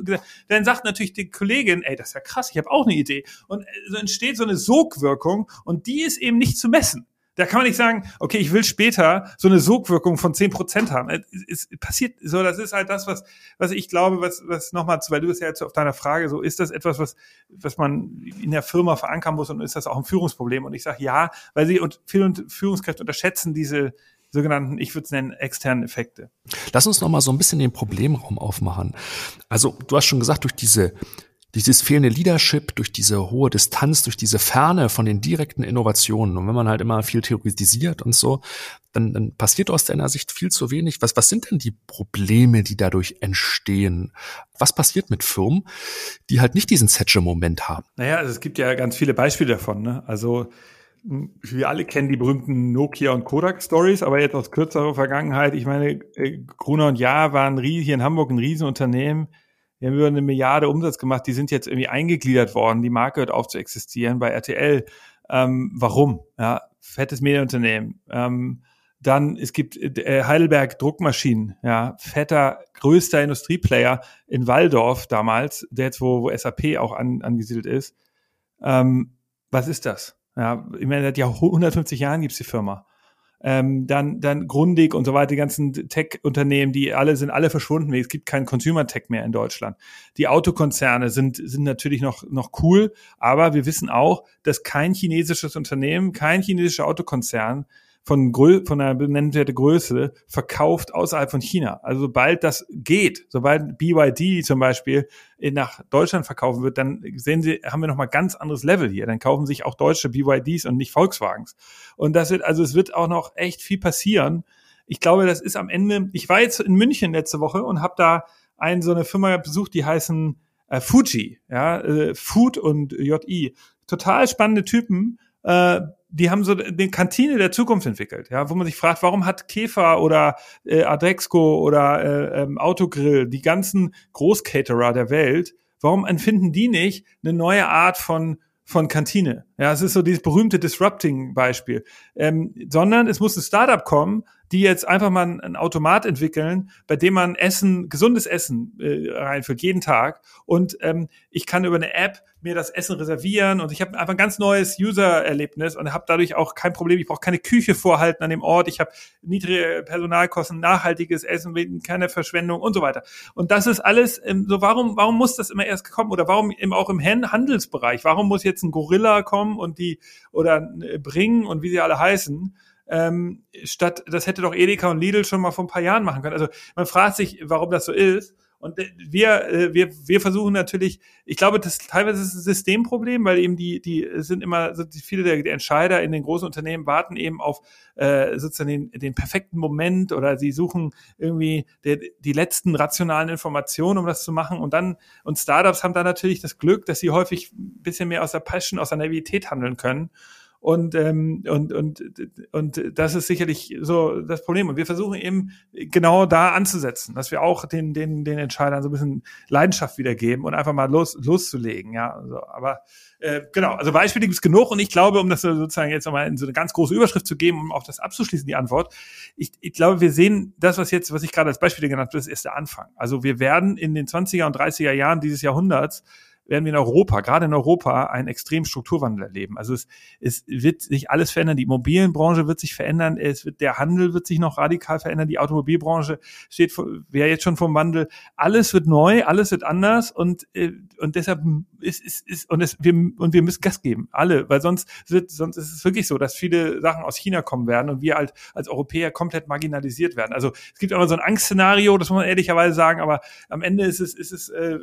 dann sagt natürlich die Kollegin, ey, das ist ja krass, ich habe auch eine Idee. Und so entsteht so eine Sogwirkung und die ist eben nicht zu messen. Da kann man nicht sagen, okay, ich will später so eine Sogwirkung von zehn Prozent haben. Es, es, passiert so, das ist halt das, was, was ich glaube, was, was nochmal, weil du es ja jetzt auf deiner Frage so, ist das etwas, was, was man in der Firma verankern muss und ist das auch ein Führungsproblem? Und ich sage ja, weil sie und viele Führungskräfte unterschätzen diese, sogenannten, ich würde es nennen, externen Effekte. Lass uns noch mal so ein bisschen den Problemraum aufmachen. Also du hast schon gesagt, durch diese dieses fehlende Leadership, durch diese hohe Distanz, durch diese Ferne von den direkten Innovationen. Und wenn man halt immer viel theoretisiert und so, dann, dann passiert aus deiner Sicht viel zu wenig. Was, was sind denn die Probleme, die dadurch entstehen? Was passiert mit Firmen, die halt nicht diesen Thatcher-Moment haben? Naja, also es gibt ja ganz viele Beispiele davon. Ne? Also wir alle kennen die berühmten Nokia und Kodak Stories, aber jetzt aus kürzerer Vergangenheit. Ich meine, äh, Gruner und Jahr waren hier in Hamburg ein Riesenunternehmen. Die haben über eine Milliarde Umsatz gemacht. Die sind jetzt irgendwie eingegliedert worden. Die Marke hört auf zu existieren bei RTL. Ähm, warum? Ja, fettes Medienunternehmen. Ähm, dann, es gibt äh, Heidelberg Druckmaschinen, ja, fetter, größter Industrieplayer in Waldorf damals, der jetzt, wo, wo SAP auch an, angesiedelt ist. Ähm, was ist das? Ja, ich meine, seit Jahr 150 Jahren gibt's die Firma. Ähm, dann, dann Grundig und so weiter, die ganzen Tech-Unternehmen, die alle sind alle verschwunden. Es gibt keinen Consumer-Tech mehr in Deutschland. Die Autokonzerne sind, sind natürlich noch, noch cool, aber wir wissen auch, dass kein chinesisches Unternehmen, kein chinesischer Autokonzern von, Grö von einer benennenswerten Größe verkauft außerhalb von China. Also sobald das geht, sobald BYD zum Beispiel nach Deutschland verkaufen wird, dann sehen Sie, haben wir nochmal ganz anderes Level hier. Dann kaufen sich auch deutsche BYDs und nicht Volkswagens. Und das wird, also es wird auch noch echt viel passieren. Ich glaube, das ist am Ende, ich war jetzt in München letzte Woche und habe da eine so eine Firma besucht, die heißen äh, Fuji, ja, äh, Food und JI. Total spannende Typen, äh, die haben so eine Kantine der Zukunft entwickelt, ja, wo man sich fragt, warum hat Käfer oder äh, Adexco oder äh, ähm, Autogrill, die ganzen Großcaterer der Welt, warum empfinden die nicht eine neue Art von von Kantine. Ja, es ist so dieses berühmte Disrupting-Beispiel. Ähm, sondern es muss ein Startup kommen, die jetzt einfach mal ein, Automat entwickeln, bei dem man Essen, gesundes Essen äh, reinführt, jeden Tag. Und ähm, ich kann über eine App mir das Essen reservieren und ich habe einfach ein ganz neues User-Erlebnis und habe dadurch auch kein Problem. Ich brauche keine Küche vorhalten an dem Ort. Ich habe niedrige Personalkosten, nachhaltiges Essen, keine Verschwendung und so weiter. Und das ist alles ähm, so. Warum, warum muss das immer erst kommen oder warum eben auch im Handelsbereich? Warum muss jetzt ein Gorilla kommen und die oder äh, bringen und wie sie alle heißen? Ähm, statt das hätte doch Edeka und Lidl schon mal vor ein paar Jahren machen können. Also man fragt sich, warum das so ist. Und äh, wir, äh, wir, wir versuchen natürlich, ich glaube, das teilweise ist ein Systemproblem, weil eben die, die sind immer, viele der, der Entscheider in den großen Unternehmen warten eben auf äh, sozusagen den, den perfekten Moment oder sie suchen irgendwie der, die letzten rationalen Informationen, um das zu machen. Und dann, und Startups haben da natürlich das Glück, dass sie häufig ein bisschen mehr aus der Passion, aus der Naivität handeln können. Und, ähm, und, und, und das ist sicherlich so das Problem. Und wir versuchen eben genau da anzusetzen, dass wir auch den, den, den Entscheidern so ein bisschen Leidenschaft wiedergeben und einfach mal los, loszulegen. Ja, also, aber äh, genau, also Beispiele gibt es genug und ich glaube, um das sozusagen jetzt nochmal in so eine ganz große Überschrift zu geben, um auch das abzuschließen, die Antwort, ich, ich glaube, wir sehen das, was jetzt, was ich gerade als Beispiele genannt habe, das ist der Anfang. Also wir werden in den 20er und 30er Jahren dieses Jahrhunderts werden wir in Europa, gerade in Europa, einen extremen Strukturwandel erleben. Also es, es wird sich alles verändern. Die Immobilienbranche wird sich verändern. Es wird, der Handel wird sich noch radikal verändern. Die Automobilbranche steht, wäre jetzt schon vom Wandel. Alles wird neu, alles wird anders und, äh, und deshalb ist, ist, ist, und es, wir, und wir müssen Gas geben. Alle, weil sonst wird, sonst ist es wirklich so, dass viele Sachen aus China kommen werden und wir halt als Europäer komplett marginalisiert werden. Also es gibt immer so ein Angstszenario, das muss man ehrlicherweise sagen, aber am Ende ist es, ist es, äh,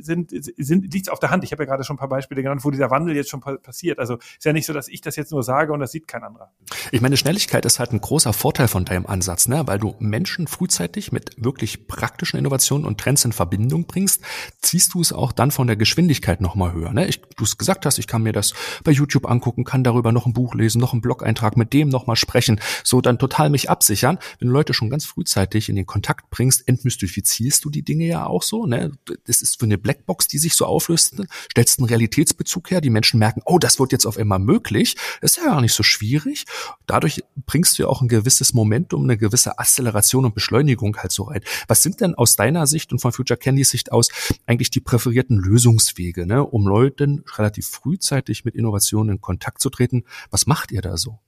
sind, sind, liegt auf der Hand. Ich habe ja gerade schon ein paar Beispiele genannt, wo dieser Wandel jetzt schon passiert. Also ist ja nicht so, dass ich das jetzt nur sage und das sieht kein anderer. Ich meine, Schnelligkeit ist halt ein großer Vorteil von deinem Ansatz, ne? weil du Menschen frühzeitig mit wirklich praktischen Innovationen und Trends in Verbindung bringst, ziehst du es auch dann von der Geschwindigkeit nochmal höher. Ne? Ich, du es gesagt hast, ich kann mir das bei YouTube angucken, kann darüber noch ein Buch lesen, noch einen Blog-Eintrag, mit dem nochmal sprechen, so dann total mich absichern. Wenn du Leute schon ganz frühzeitig in den Kontakt bringst, entmystifizierst du die Dinge ja auch so. Ne? Das ist für eine Blackbox, die sich so auflöst, stellst einen Realitätsbezug her, die Menschen merken, oh, das wird jetzt auf einmal möglich, das ist ja gar nicht so schwierig. Dadurch bringst du ja auch ein gewisses Momentum, eine gewisse Acceleration und Beschleunigung halt so rein. Was sind denn aus deiner Sicht und von Future Candys Sicht aus eigentlich die präferierten Lösungswege, ne, um Leuten relativ frühzeitig mit Innovationen in Kontakt zu treten? Was macht ihr da so?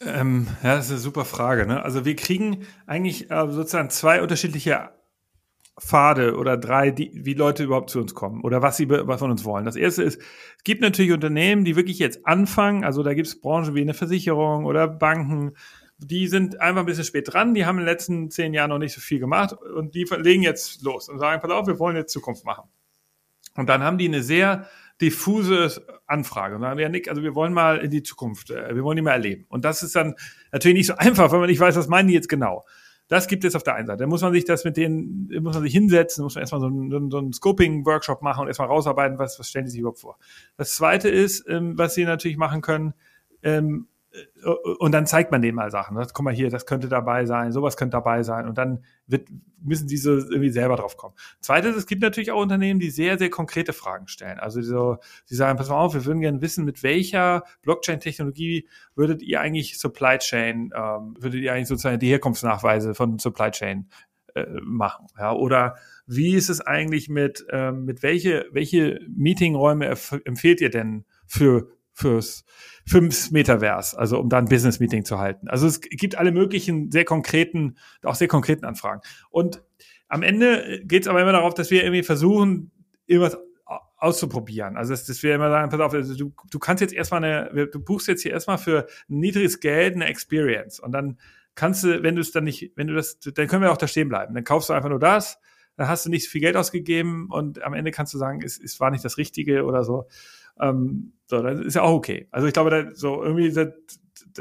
Ähm, ja, das ist eine super Frage. Ne? Also wir kriegen eigentlich äh, sozusagen zwei unterschiedliche Pfade oder drei, die, wie Leute überhaupt zu uns kommen oder was sie was von uns wollen. Das erste ist, es gibt natürlich Unternehmen, die wirklich jetzt anfangen, also da gibt es Branchen wie eine Versicherung oder Banken, die sind einfach ein bisschen spät dran, die haben in den letzten zehn Jahren noch nicht so viel gemacht und die legen jetzt los und sagen, pass auf, wir wollen jetzt Zukunft machen. Und dann haben die eine sehr diffuse Anfrage. Und sagen, ja, Nick, also wir wollen mal in die Zukunft, äh, wir wollen die mal erleben. Und das ist dann natürlich nicht so einfach, wenn man nicht weiß, was meinen die jetzt genau. Das gibt es auf der einen Seite. Da muss man sich das mit denen, muss man sich hinsetzen, muss man erstmal so einen, so einen Scoping-Workshop machen und erstmal rausarbeiten, was, was stellen die sich überhaupt vor. Das zweite ist, ähm, was sie natürlich machen können, ähm, äh, und dann zeigt man denen mal Sachen. Das, guck mal hier, das könnte dabei sein, sowas könnte dabei sein. Und dann wird, müssen diese irgendwie selber drauf kommen. Zweites, es gibt natürlich auch Unternehmen, die sehr, sehr konkrete Fragen stellen. Also so, sie sagen, pass mal auf, wir würden gerne wissen, mit welcher Blockchain-Technologie würdet ihr eigentlich Supply Chain, ähm, würdet ihr eigentlich sozusagen die Herkunftsnachweise von Supply Chain äh, machen? Ja, oder wie ist es eigentlich mit, ähm, mit welche, welche Meetingräume empfehlt ihr denn für fürs fünf Metaverse, also um da ein Business Meeting zu halten. Also es gibt alle möglichen sehr konkreten, auch sehr konkreten Anfragen. Und am Ende geht es aber immer darauf, dass wir irgendwie versuchen, irgendwas auszuprobieren. Also dass, dass wir immer sagen, pass auf, also du, du kannst jetzt erstmal eine, du buchst jetzt hier erstmal für niedriges Geld eine Experience und dann kannst du, wenn du es dann nicht, wenn du das, dann können wir auch da stehen bleiben. Dann kaufst du einfach nur das, dann hast du nicht viel Geld ausgegeben und am Ende kannst du sagen, es, es war nicht das Richtige oder so. Ähm, so, das ist ja auch okay. Also ich glaube, da, so irgendwie, das,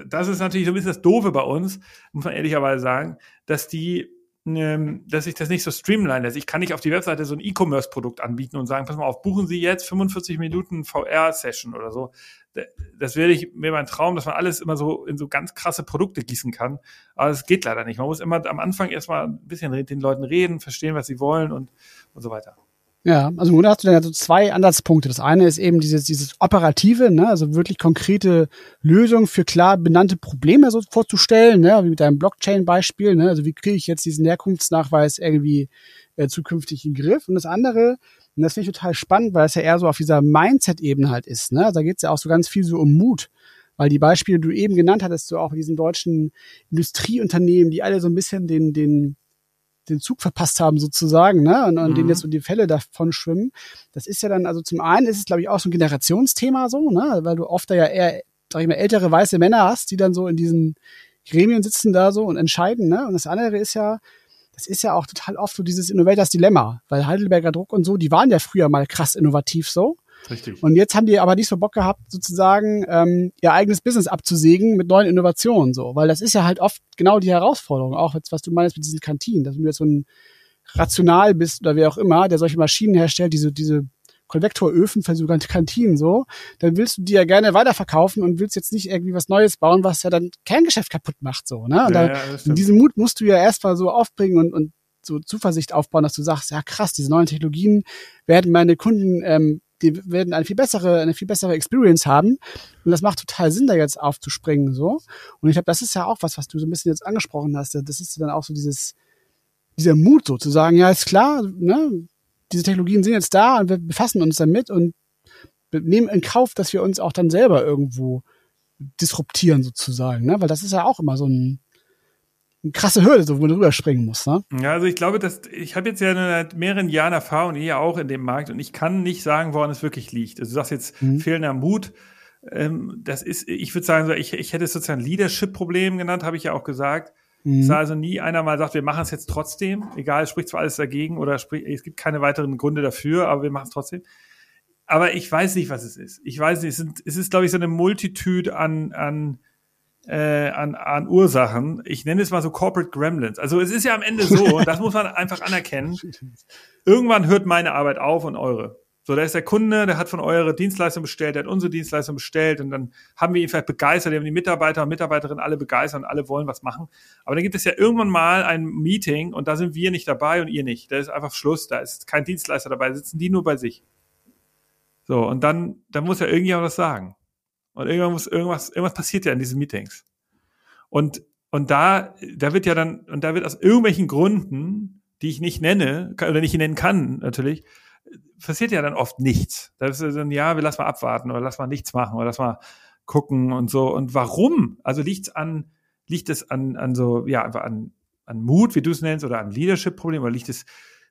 das ist natürlich so ein bisschen das Doofe bei uns, muss man ehrlicherweise sagen, dass die, ähm, dass ich das nicht so streamline lässt. Ich kann nicht auf die Webseite so ein E-Commerce-Produkt anbieten und sagen, pass mal auf, buchen Sie jetzt 45 Minuten VR-Session oder so. Das wäre ich mir mein Traum, dass man alles immer so in so ganz krasse Produkte gießen kann. Aber es geht leider nicht. Man muss immer am Anfang erstmal ein bisschen den Leuten reden, verstehen, was sie wollen und, und so weiter. Ja, also im Grunde hast du dann ja so zwei Ansatzpunkte. Das eine ist eben dieses, dieses Operative, ne, also wirklich konkrete Lösungen für klar benannte Probleme so vorzustellen, ne, wie mit deinem Blockchain-Beispiel, ne, also wie kriege ich jetzt diesen Herkunftsnachweis irgendwie äh, zukünftig in den Griff. Und das andere, und das finde ich total spannend, weil es ja eher so auf dieser Mindset-Ebene halt ist, ne, da geht es ja auch so ganz viel so um Mut. Weil die Beispiele, die du eben genannt hattest, so auch diesen deutschen Industrieunternehmen, die alle so ein bisschen den, den, den Zug verpasst haben sozusagen, ne? Und, und mhm. denen jetzt so die Fälle davon schwimmen. Das ist ja dann, also zum einen ist es, glaube ich, auch so ein Generationsthema so, ne? Weil du oft da ja eher, sag ich mal, ältere weiße Männer hast, die dann so in diesen Gremien sitzen da so und entscheiden, ne? Und das andere ist ja, das ist ja auch total oft so dieses Innovators Dilemma, weil Heidelberger Druck und so, die waren ja früher mal krass innovativ so. Richtig. Und jetzt haben die aber nicht so Bock gehabt, sozusagen ähm, ihr eigenes Business abzusägen mit neuen Innovationen, so, weil das ist ja halt oft genau die Herausforderung, auch jetzt, was du meinst mit diesen Kantinen, dass du jetzt so ein Rational bist oder wer auch immer, der solche Maschinen herstellt, diese diese Konvektoröfen für sogenannte Kantinen so, dann willst du die ja gerne weiterverkaufen und willst jetzt nicht irgendwie was Neues bauen, was ja dann Kerngeschäft kaputt macht so, ne? Und, ja, da, ja, diesen Mut musst du ja erstmal so aufbringen und, und so Zuversicht aufbauen, dass du sagst, ja krass, diese neuen Technologien werden meine Kunden ähm, die werden eine viel bessere, eine viel bessere Experience haben. Und das macht total Sinn, da jetzt aufzuspringen, so. Und ich glaube, das ist ja auch was, was du so ein bisschen jetzt angesprochen hast. Das ist dann auch so dieses, dieser Mut so zu sagen, ja, ist klar, ne, diese Technologien sind jetzt da und wir befassen uns damit und nehmen in Kauf, dass wir uns auch dann selber irgendwo disruptieren sozusagen, ne? Weil das ist ja auch immer so ein, eine krasse Hürde, so, wo man drüber springen muss. Ne? Ja, also ich glaube, dass ich habe jetzt ja seit mehreren Jahren Erfahrung, ihr auch in dem Markt, und ich kann nicht sagen, woran es wirklich liegt. Also du sagst jetzt mhm. fehlender Mut. Ähm, das ist, ich würde sagen, ich, ich hätte es sozusagen Leadership-Problem genannt, habe ich ja auch gesagt. Mhm. Es war also nie einer mal sagt, wir machen es jetzt trotzdem, egal, es spricht zwar alles dagegen oder spricht, es gibt keine weiteren Gründe dafür, aber wir machen es trotzdem. Aber ich weiß nicht, was es ist. Ich weiß nicht, es, sind, es ist, glaube ich, so eine Multitude an, an äh, an, an Ursachen. Ich nenne es mal so Corporate Gremlins. Also es ist ja am Ende so, und das muss man einfach anerkennen. Irgendwann hört meine Arbeit auf und eure. So, da ist der Kunde, der hat von eurer Dienstleistung bestellt, der hat unsere Dienstleistung bestellt und dann haben wir ihn vielleicht begeistert, wir haben die Mitarbeiter und Mitarbeiterinnen alle begeistert und alle wollen was machen. Aber dann gibt es ja irgendwann mal ein Meeting und da sind wir nicht dabei und ihr nicht. Da ist einfach Schluss, da ist kein Dienstleister dabei, sitzen die nur bei sich. So, und dann, dann muss ja irgendjemand was sagen. Und irgendwann muss irgendwas, irgendwas passiert ja in diesen Meetings. Und, und da, da wird ja dann, und da wird aus irgendwelchen Gründen, die ich nicht nenne, oder nicht nennen kann, natürlich, passiert ja dann oft nichts. Da ist dann, ja, wir lassen mal abwarten oder lass mal nichts machen oder lass mal gucken und so. Und warum? Also liegt es an, liegt es an, an so, ja, einfach an, an Mut, wie du es nennst, oder an Leadership-Problem, oder liegt es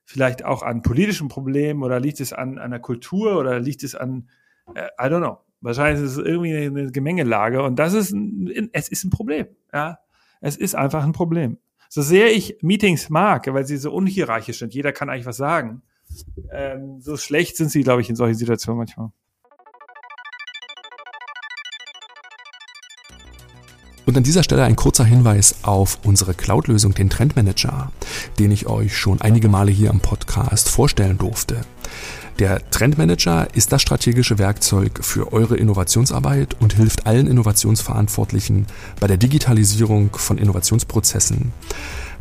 vielleicht auch an politischen Problemen, oder liegt es an, der Kultur, oder liegt es an, äh, I don't know. Wahrscheinlich ist es irgendwie eine Gemengelage und das ist, ein, es ist ein Problem. Ja, es ist einfach ein Problem. So sehr ich Meetings mag, weil sie so unhierarchisch sind, jeder kann eigentlich was sagen. Ähm, so schlecht sind sie, glaube ich, in solchen Situationen manchmal. Und an dieser Stelle ein kurzer Hinweis auf unsere Cloud-Lösung, den Trendmanager, den ich euch schon einige Male hier am Podcast vorstellen durfte. Der Trendmanager ist das strategische Werkzeug für eure Innovationsarbeit und hilft allen Innovationsverantwortlichen bei der Digitalisierung von Innovationsprozessen.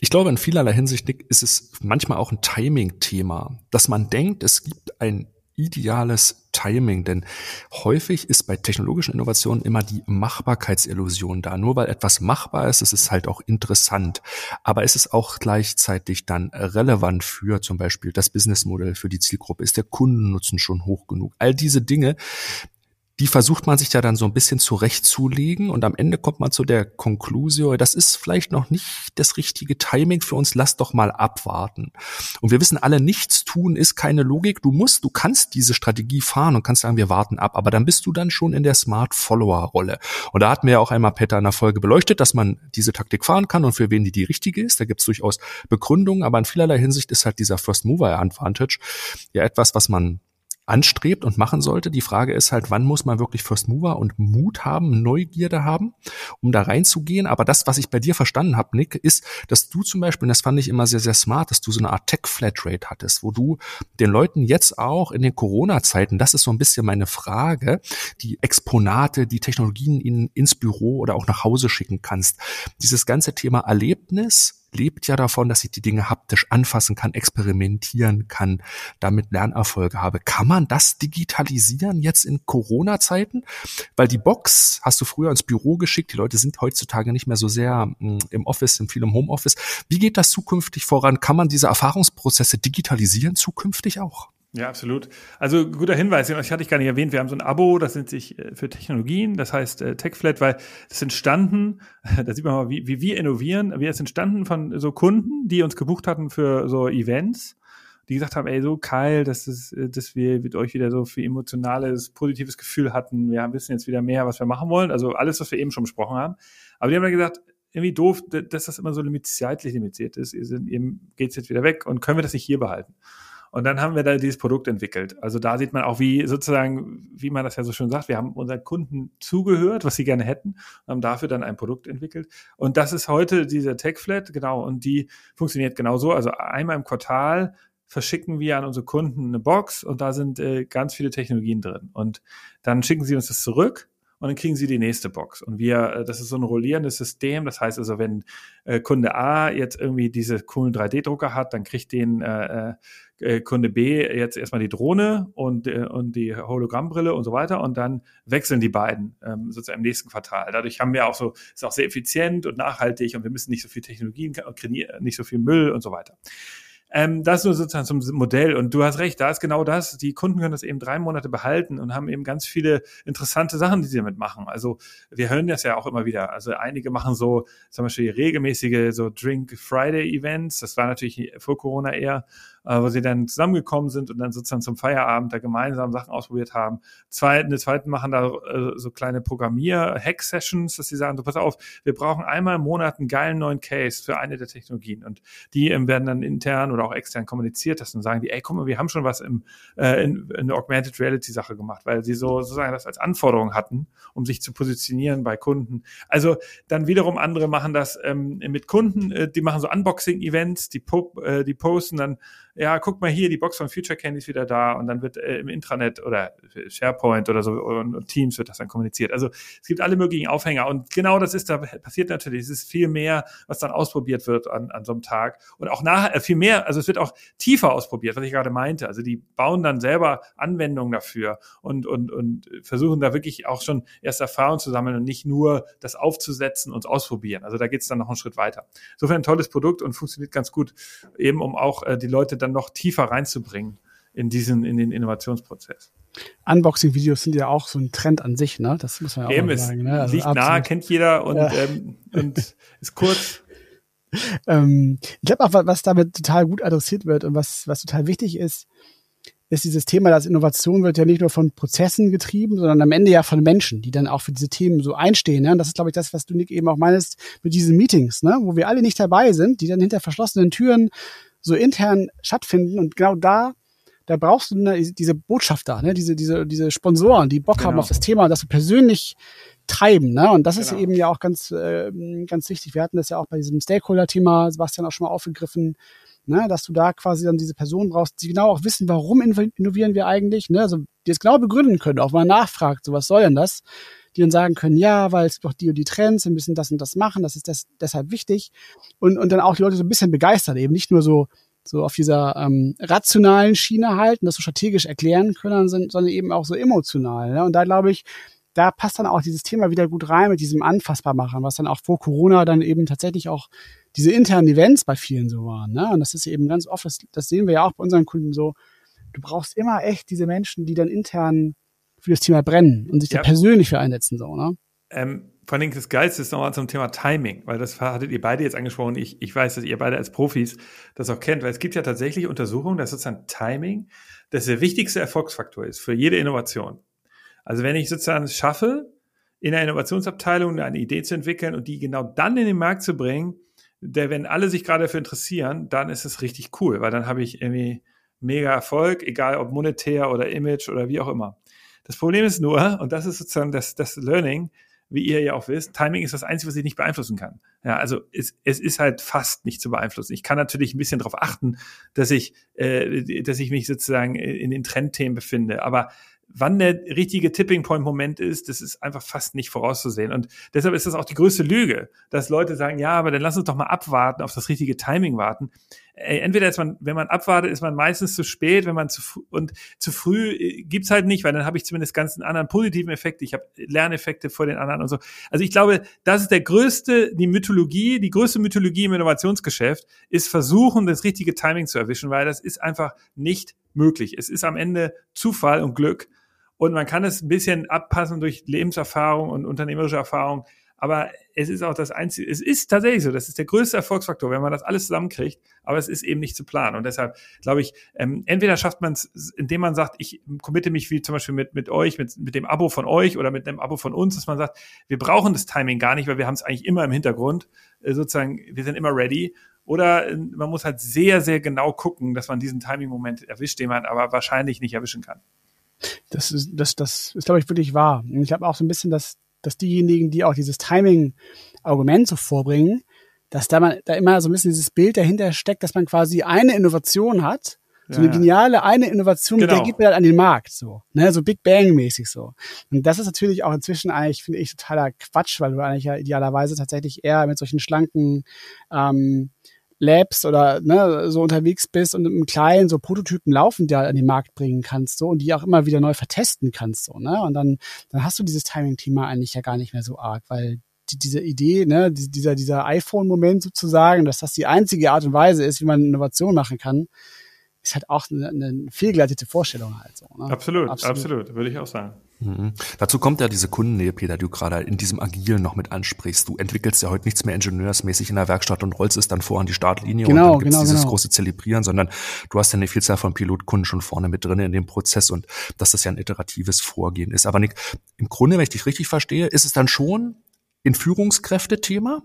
Ich glaube, in vielerlei Hinsicht ist es manchmal auch ein Timing-Thema, dass man denkt, es gibt ein ideales Timing, denn häufig ist bei technologischen Innovationen immer die Machbarkeitsillusion da. Nur weil etwas machbar ist, ist es halt auch interessant. Aber ist es auch gleichzeitig dann relevant für zum Beispiel das Businessmodell, für die Zielgruppe? Ist der Kundennutzen schon hoch genug? All diese Dinge, die versucht man sich ja dann so ein bisschen zurechtzulegen und am Ende kommt man zu der Konklusion, das ist vielleicht noch nicht das richtige Timing für uns, lass doch mal abwarten. Und wir wissen alle, nichts tun ist keine Logik. Du musst, du kannst diese Strategie fahren und kannst sagen, wir warten ab, aber dann bist du dann schon in der Smart Follower Rolle. Und da hatten wir ja auch einmal Peter in der Folge beleuchtet, dass man diese Taktik fahren kann und für wen die die richtige ist. Da gibt es durchaus Begründungen, aber in vielerlei Hinsicht ist halt dieser First Mover Advantage ja etwas, was man anstrebt und machen sollte. Die Frage ist halt, wann muss man wirklich First Mover und Mut haben, Neugierde haben, um da reinzugehen. Aber das, was ich bei dir verstanden habe, Nick, ist, dass du zum Beispiel, und das fand ich immer sehr, sehr smart, dass du so eine Art Tech-Flatrate hattest, wo du den Leuten jetzt auch in den Corona-Zeiten, das ist so ein bisschen meine Frage, die Exponate, die Technologien ihnen ins Büro oder auch nach Hause schicken kannst. Dieses ganze Thema Erlebnis, lebt ja davon, dass ich die Dinge haptisch anfassen kann, experimentieren kann, damit Lernerfolge habe. Kann man das digitalisieren jetzt in Corona-Zeiten? Weil die Box hast du früher ins Büro geschickt. Die Leute sind heutzutage nicht mehr so sehr hm, im Office, sind viel im Homeoffice. Wie geht das zukünftig voran? Kann man diese Erfahrungsprozesse digitalisieren zukünftig auch? Ja, absolut. Also guter Hinweis, ich hatte ich gar nicht erwähnt, wir haben so ein Abo, das nennt sich äh, für Technologien, das heißt äh, TechFlat, weil das entstanden, da sieht man mal, wie, wie wir innovieren, wir ist entstanden von so Kunden, die uns gebucht hatten für so Events, die gesagt haben, ey, so geil, dass, es, äh, dass wir mit euch wieder so viel emotionales, positives Gefühl hatten, wir wissen jetzt wieder mehr, was wir machen wollen, also alles, was wir eben schon besprochen haben. Aber die haben dann gesagt, irgendwie doof, dass das immer so zeitlich limitiert ist, ihr, sind, ihr geht's jetzt wieder weg und können wir das nicht hier behalten? Und dann haben wir da dieses Produkt entwickelt. Also da sieht man auch, wie sozusagen, wie man das ja so schön sagt, wir haben unseren Kunden zugehört, was sie gerne hätten, haben dafür dann ein Produkt entwickelt. Und das ist heute dieser TechFlat, genau, und die funktioniert genau so. Also einmal im Quartal verschicken wir an unsere Kunden eine Box und da sind äh, ganz viele Technologien drin. Und dann schicken sie uns das zurück und dann kriegen sie die nächste Box. Und wir, äh, das ist so ein rollierendes System. Das heißt also, wenn äh, Kunde A jetzt irgendwie diese coolen 3D-Drucker hat, dann kriegt den äh, äh, Kunde B jetzt erstmal die Drohne und, äh, und die Hologrammbrille und so weiter und dann wechseln die beiden ähm, sozusagen im nächsten Quartal. Dadurch haben wir auch so, ist auch sehr effizient und nachhaltig und wir müssen nicht so viel Technologien, nicht so viel Müll und so weiter. Ähm, das nur sozusagen zum Modell. Und du hast recht, da ist genau das. Die Kunden können das eben drei Monate behalten und haben eben ganz viele interessante Sachen, die sie damit machen. Also wir hören das ja auch immer wieder. Also einige machen so zum Beispiel regelmäßige so Drink Friday Events. Das war natürlich vor Corona eher wo sie dann zusammengekommen sind und dann sozusagen zum Feierabend da gemeinsam Sachen ausprobiert haben. Zwei, eine zweite machen da äh, so kleine Programmier-Hack-Sessions, dass sie sagen, so pass auf, wir brauchen einmal im Monat einen geilen neuen Case für eine der Technologien und die ähm, werden dann intern oder auch extern kommuniziert, dass dann sagen die, ey, guck mal, wir haben schon was im, äh, in, in der Augmented Reality Sache gemacht, weil sie so sozusagen das als Anforderung hatten, um sich zu positionieren bei Kunden. Also dann wiederum andere machen das ähm, mit Kunden, äh, die machen so Unboxing-Events, die, po äh, die posten dann ja, guck mal hier, die Box von Future Candy ist wieder da und dann wird äh, im Intranet oder SharePoint oder so und, und, Teams wird das dann kommuniziert. Also es gibt alle möglichen Aufhänger und genau das ist, da passiert natürlich, es ist viel mehr, was dann ausprobiert wird an, an so einem Tag und auch nachher äh, viel mehr, also es wird auch tiefer ausprobiert, was ich gerade meinte. Also die bauen dann selber Anwendungen dafür und, und, und versuchen da wirklich auch schon erste Erfahrungen zu sammeln und nicht nur das aufzusetzen und ausprobieren. Also da geht es dann noch einen Schritt weiter. Insofern ein tolles Produkt und funktioniert ganz gut, eben um auch äh, die Leute dann noch tiefer reinzubringen in diesen, in den Innovationsprozess. Unboxing-Videos sind ja auch so ein Trend an sich, ne? Das muss man ja auch Eben, sagen. Ne? Also liegt nah, kennt jeder und, ja. ähm, und ist kurz. ähm, ich glaube auch, was damit total gut adressiert wird und was, was total wichtig ist, ist dieses Thema, dass Innovation wird ja nicht nur von Prozessen getrieben, sondern am Ende ja von Menschen, die dann auch für diese Themen so einstehen. Ne? Und das ist, glaube ich, das, was du, Nick, eben auch meinst mit diesen Meetings, ne? wo wir alle nicht dabei sind, die dann hinter verschlossenen Türen so intern stattfinden. Und genau da, da brauchst du ne, diese Botschafter, ne? diese, diese, diese Sponsoren, die Bock genau. haben auf das Thema und das so persönlich treiben. Ne? Und das genau. ist eben ja auch ganz, äh, ganz wichtig. Wir hatten das ja auch bei diesem Stakeholder-Thema, Sebastian auch schon mal aufgegriffen ne, dass du da quasi dann diese Personen brauchst, die genau auch wissen, warum innovieren wir eigentlich, ne, also die es genau begründen können, auch mal nachfragt, so was soll denn das, die dann sagen können, ja, weil es doch die und die Trends, wir müssen das und das machen, das ist das, deshalb wichtig und, und dann auch die Leute so ein bisschen begeistern, eben nicht nur so so auf dieser ähm, rationalen Schiene halten, das so strategisch erklären können, sondern eben auch so emotional. Ne? Und da glaube ich, da passt dann auch dieses Thema wieder gut rein mit diesem Anfassbarmachen, was dann auch vor Corona dann eben tatsächlich auch diese internen Events bei vielen so waren. Ne? Und das ist eben ganz oft, das, das sehen wir ja auch bei unseren Kunden so, du brauchst immer echt diese Menschen, die dann intern für das Thema brennen und sich ja. da persönlich für einsetzen. So, ne? Ähm, vor allem das Geilste ist nochmal zum Thema Timing, weil das hattet ihr beide jetzt angesprochen. Ich, ich weiß, dass ihr beide als Profis das auch kennt, weil es gibt ja tatsächlich Untersuchungen, dass sozusagen Timing das der wichtigste Erfolgsfaktor ist für jede Innovation. Also wenn ich sozusagen es schaffe, in der Innovationsabteilung eine Idee zu entwickeln und die genau dann in den Markt zu bringen, der, wenn alle sich gerade dafür interessieren, dann ist es richtig cool, weil dann habe ich irgendwie mega Erfolg, egal ob monetär oder Image oder wie auch immer. Das Problem ist nur, und das ist sozusagen das, das Learning, wie ihr ja auch wisst, Timing ist das Einzige, was ich nicht beeinflussen kann. Ja, also es, es ist halt fast nicht zu beeinflussen. Ich kann natürlich ein bisschen darauf achten, dass ich, äh, dass ich mich sozusagen in den Trendthemen befinde. Aber wann der richtige Tipping Point Moment ist, das ist einfach fast nicht vorauszusehen. Und deshalb ist das auch die größte Lüge, dass Leute sagen, ja, aber dann lass uns doch mal abwarten, auf das richtige Timing warten. Ey, entweder ist man, wenn man abwartet, ist man meistens zu spät, wenn man zu und zu früh äh, gibt's halt nicht, weil dann habe ich zumindest ganz einen anderen positiven Effekt. Ich habe Lerneffekte vor den anderen und so. Also ich glaube, das ist der größte, die Mythologie, die größte Mythologie im Innovationsgeschäft ist versuchen, das richtige Timing zu erwischen, weil das ist einfach nicht möglich. Es ist am Ende Zufall und Glück. Und man kann es ein bisschen abpassen durch Lebenserfahrung und unternehmerische Erfahrung. Aber es ist auch das einzige, es ist tatsächlich so, das ist der größte Erfolgsfaktor, wenn man das alles zusammenkriegt, aber es ist eben nicht zu planen. Und deshalb glaube ich, ähm, entweder schafft man es, indem man sagt, ich committe mich wie zum Beispiel mit, mit euch, mit, mit dem Abo von euch oder mit dem Abo von uns, dass man sagt, wir brauchen das Timing gar nicht, weil wir haben es eigentlich immer im Hintergrund, äh, sozusagen, wir sind immer ready. Oder äh, man muss halt sehr, sehr genau gucken, dass man diesen Timing-Moment erwischt, den man aber wahrscheinlich nicht erwischen kann. Das ist, das, das ist, glaube ich, wirklich wahr. Und ich habe auch so ein bisschen, dass, dass diejenigen, die auch dieses Timing-Argument so vorbringen, dass da man da immer so ein bisschen dieses Bild dahinter steckt, dass man quasi eine Innovation hat, so eine geniale eine Innovation, genau. der geht man dann an den Markt, so, ne, so Big Bang mäßig so. Und das ist natürlich auch inzwischen eigentlich, finde ich, totaler Quatsch, weil du eigentlich ja idealerweise tatsächlich eher mit solchen schlanken ähm, Labs oder ne, so unterwegs bist und im Kleinen so Prototypen laufen, die halt an den Markt bringen kannst, so und die auch immer wieder neu vertesten kannst, so, ne? Und dann, dann hast du dieses Timing-Thema eigentlich ja gar nicht mehr so arg, weil die, diese Idee, ne, dieser, dieser iPhone-Moment sozusagen, dass das die einzige Art und Weise ist, wie man Innovation machen kann, ist halt auch eine, eine fehlgeleitete Vorstellung halt so. Ne? Absolut, absolut, absolut, würde ich auch sagen. Mhm. Dazu kommt ja diese Kundennähe, Peter, die du gerade in diesem Agilen noch mit ansprichst. Du entwickelst ja heute nichts mehr ingenieursmäßig in der Werkstatt und rollst es dann vor an die Startlinie genau, und dann gibt's genau, dieses genau. große Zelebrieren, sondern du hast ja eine Vielzahl von Pilotkunden schon vorne mit drin in dem Prozess und dass das ja ein iteratives Vorgehen ist. Aber Nick, im Grunde, wenn ich dich richtig verstehe, ist es dann schon ein Führungskräfte-Thema?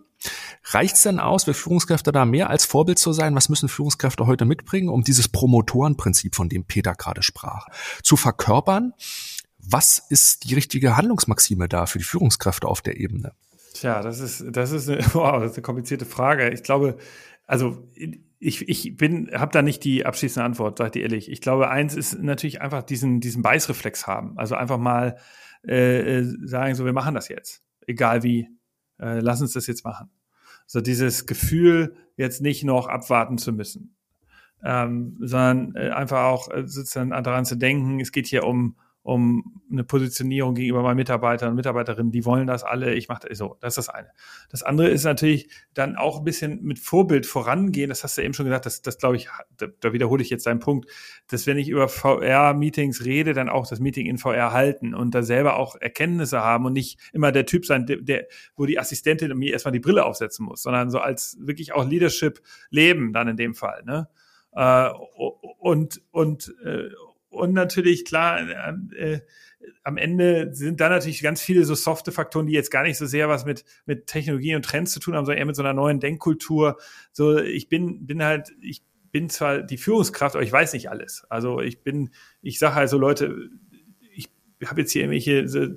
Reicht es denn aus, für Führungskräfte da mehr als Vorbild zu sein? Was müssen Führungskräfte heute mitbringen, um dieses Promotorenprinzip, von dem Peter gerade sprach, zu verkörpern? Was ist die richtige Handlungsmaxime da für die Führungskräfte auf der Ebene? Tja, das ist, das ist eine, wow, das ist eine komplizierte Frage. Ich glaube, also ich, ich bin, habe da nicht die abschließende Antwort, sag dir ehrlich. Ich glaube, eins ist natürlich einfach diesen, diesen Beißreflex haben. Also einfach mal äh, äh, sagen, so, wir machen das jetzt. Egal wie, äh, lass uns das jetzt machen. So dieses Gefühl, jetzt nicht noch abwarten zu müssen. Ähm, sondern äh, einfach auch äh, sozusagen daran zu denken, es geht hier um um eine Positionierung gegenüber meinen Mitarbeitern und Mitarbeiterinnen, die wollen das alle, ich mache das so, das ist das eine. Das andere ist natürlich dann auch ein bisschen mit Vorbild vorangehen, das hast du eben schon gesagt, das, das glaube ich, da, da wiederhole ich jetzt deinen Punkt, dass wenn ich über VR-Meetings rede, dann auch das Meeting in VR halten und da selber auch Erkenntnisse haben und nicht immer der Typ sein, der, der wo die Assistentin mir erstmal die Brille aufsetzen muss, sondern so als wirklich auch Leadership leben dann in dem Fall, ne? Äh, und, und, äh, und natürlich, klar, äh, äh, am Ende sind da natürlich ganz viele so softe Faktoren, die jetzt gar nicht so sehr was mit, mit Technologie und Trends zu tun haben, sondern eher mit so einer neuen Denkkultur. So, ich bin, bin halt, ich bin zwar die Führungskraft, aber ich weiß nicht alles. Also ich bin, ich sage also Leute, ich habe jetzt hier irgendwelche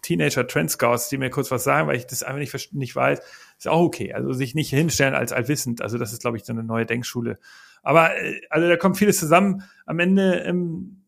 Teenager Trend Scouts, die mir kurz was sagen, weil ich das einfach nicht, nicht weiß, ist auch okay. Also sich nicht hinstellen als allwissend. Also das ist, glaube ich, so eine neue Denkschule. Aber äh, also da kommt vieles zusammen. Am Ende ähm,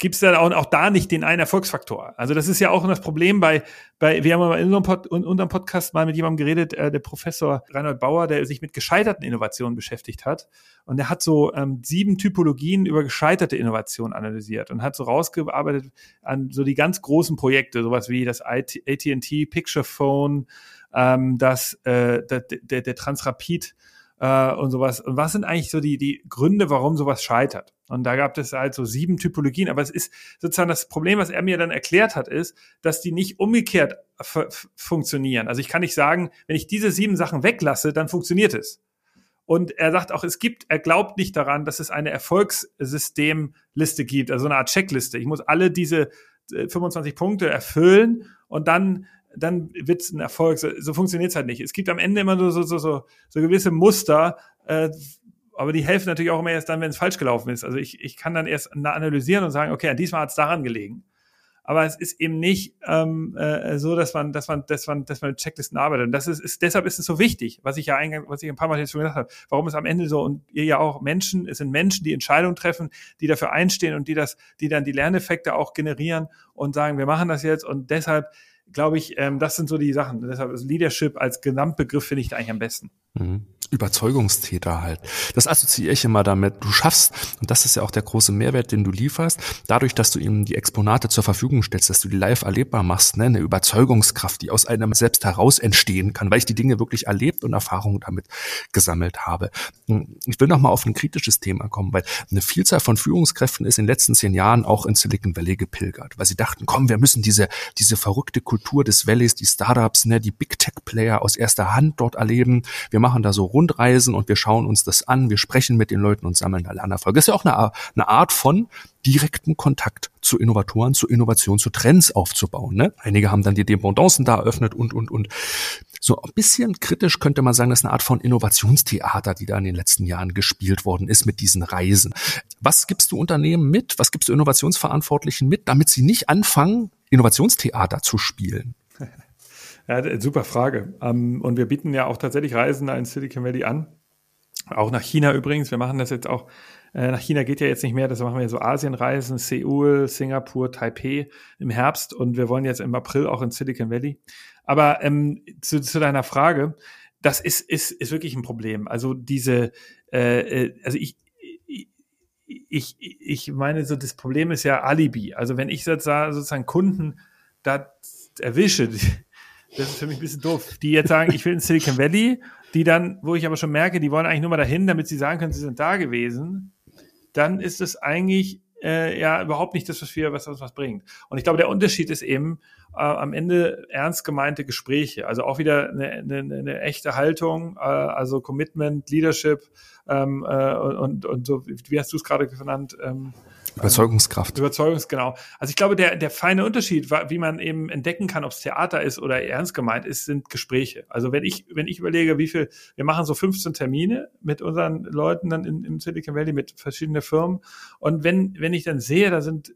gibt es dann auch, auch da nicht den einen Erfolgsfaktor. Also das ist ja auch das Problem bei, bei wir haben mal in unserem, Podcast mal mit jemandem geredet, äh, der Professor Reinhold Bauer, der sich mit gescheiterten Innovationen beschäftigt hat. Und der hat so ähm, sieben Typologien über gescheiterte Innovationen analysiert und hat so rausgearbeitet an so die ganz großen Projekte, sowas wie das AT&T Picture Phone, ähm, das, äh, der, der, der Transrapid äh, und sowas. Und was sind eigentlich so die, die Gründe, warum sowas scheitert? Und da gab es halt so sieben Typologien. Aber es ist sozusagen das Problem, was er mir dann erklärt hat, ist, dass die nicht umgekehrt funktionieren. Also ich kann nicht sagen, wenn ich diese sieben Sachen weglasse, dann funktioniert es. Und er sagt auch, es gibt, er glaubt nicht daran, dass es eine Erfolgssystemliste gibt, also eine Art Checkliste. Ich muss alle diese 25 äh, Punkte erfüllen und dann dann wird es ein Erfolg. So, so funktioniert es halt nicht. Es gibt am Ende immer so, so, so, so, so gewisse Muster, äh, aber die helfen natürlich auch immer erst dann, wenn es falsch gelaufen ist. Also ich, ich kann dann erst analysieren und sagen, okay, diesmal hat es daran gelegen. Aber es ist eben nicht ähm, äh, so, dass man, dass man, dass man, dass man mit Checklisten arbeitet. Und das ist, ist deshalb ist es so wichtig, was ich ja eingang, was ich ein paar Mal jetzt schon gesagt habe. Warum es am Ende so und ihr ja auch Menschen, es sind Menschen, die Entscheidungen treffen, die dafür einstehen und die das, die dann die Lerneffekte auch generieren und sagen, wir machen das jetzt und deshalb glaube ich, ähm, das sind so die Sachen. Deshalb ist Leadership als Gesamtbegriff finde ich da eigentlich am besten. Mhm. Überzeugungstäter halt. Das assoziiere ich immer damit. Du schaffst, und das ist ja auch der große Mehrwert, den du lieferst, dadurch, dass du ihm die Exponate zur Verfügung stellst, dass du die live erlebbar machst, ne? eine Überzeugungskraft, die aus einem selbst heraus entstehen kann, weil ich die Dinge wirklich erlebt und Erfahrungen damit gesammelt habe. Ich will noch mal auf ein kritisches Thema kommen, weil eine Vielzahl von Führungskräften ist in den letzten zehn Jahren auch in Silicon Valley gepilgert, weil sie dachten, komm, wir müssen diese, diese verrückte Kultur des Valleys, die Startups, ne, die Big Tech Player aus erster Hand dort erleben. Wir machen da so Rundreisen und wir schauen uns das an, wir sprechen mit den Leuten und sammeln da Lernerfolge. Das ist ja auch eine, eine Art von direkten Kontakt zu Innovatoren, zu Innovation, zu Trends aufzubauen. Ne? Einige haben dann die Dependancen da eröffnet und, und, und. So ein bisschen kritisch könnte man sagen, das ist eine Art von Innovationstheater, die da in den letzten Jahren gespielt worden ist mit diesen Reisen. Was gibst du Unternehmen mit? Was gibst du Innovationsverantwortlichen mit, damit sie nicht anfangen, Innovationstheater zu spielen? Ja, super Frage. Ähm, und wir bieten ja auch tatsächlich Reisen in Silicon Valley an. Auch nach China übrigens. Wir machen das jetzt auch. Äh, nach China geht ja jetzt nicht mehr. Das machen wir so Asienreisen, Seoul, Singapur, Taipei im Herbst. Und wir wollen jetzt im April auch in Silicon Valley. Aber ähm, zu, zu deiner Frage, das ist, ist, ist wirklich ein Problem. Also diese, äh, äh also ich, ich, ich meine, so das Problem ist ja Alibi. Also wenn ich sozusagen Kunden da erwische, das ist für mich ein bisschen doof. Die jetzt sagen, ich will in Silicon Valley, die dann, wo ich aber schon merke, die wollen eigentlich nur mal dahin, damit sie sagen können, sie sind da gewesen, dann ist es eigentlich äh, ja überhaupt nicht das, was wir, was uns was bringt. Und ich glaube, der Unterschied ist eben äh, am Ende ernst gemeinte Gespräche, also auch wieder eine, eine, eine echte Haltung, äh, also Commitment, Leadership ähm, äh, und, und so, wie hast du es gerade genannt? Ähm, Überzeugungskraft. Überzeugungs, genau. Also ich glaube, der, der feine Unterschied, wie man eben entdecken kann, ob es Theater ist oder ernst gemeint ist, sind Gespräche. Also wenn ich, wenn ich überlege, wie viel, wir machen so 15 Termine mit unseren Leuten dann in, im Silicon Valley, mit verschiedenen Firmen. Und wenn, wenn ich dann sehe, da sind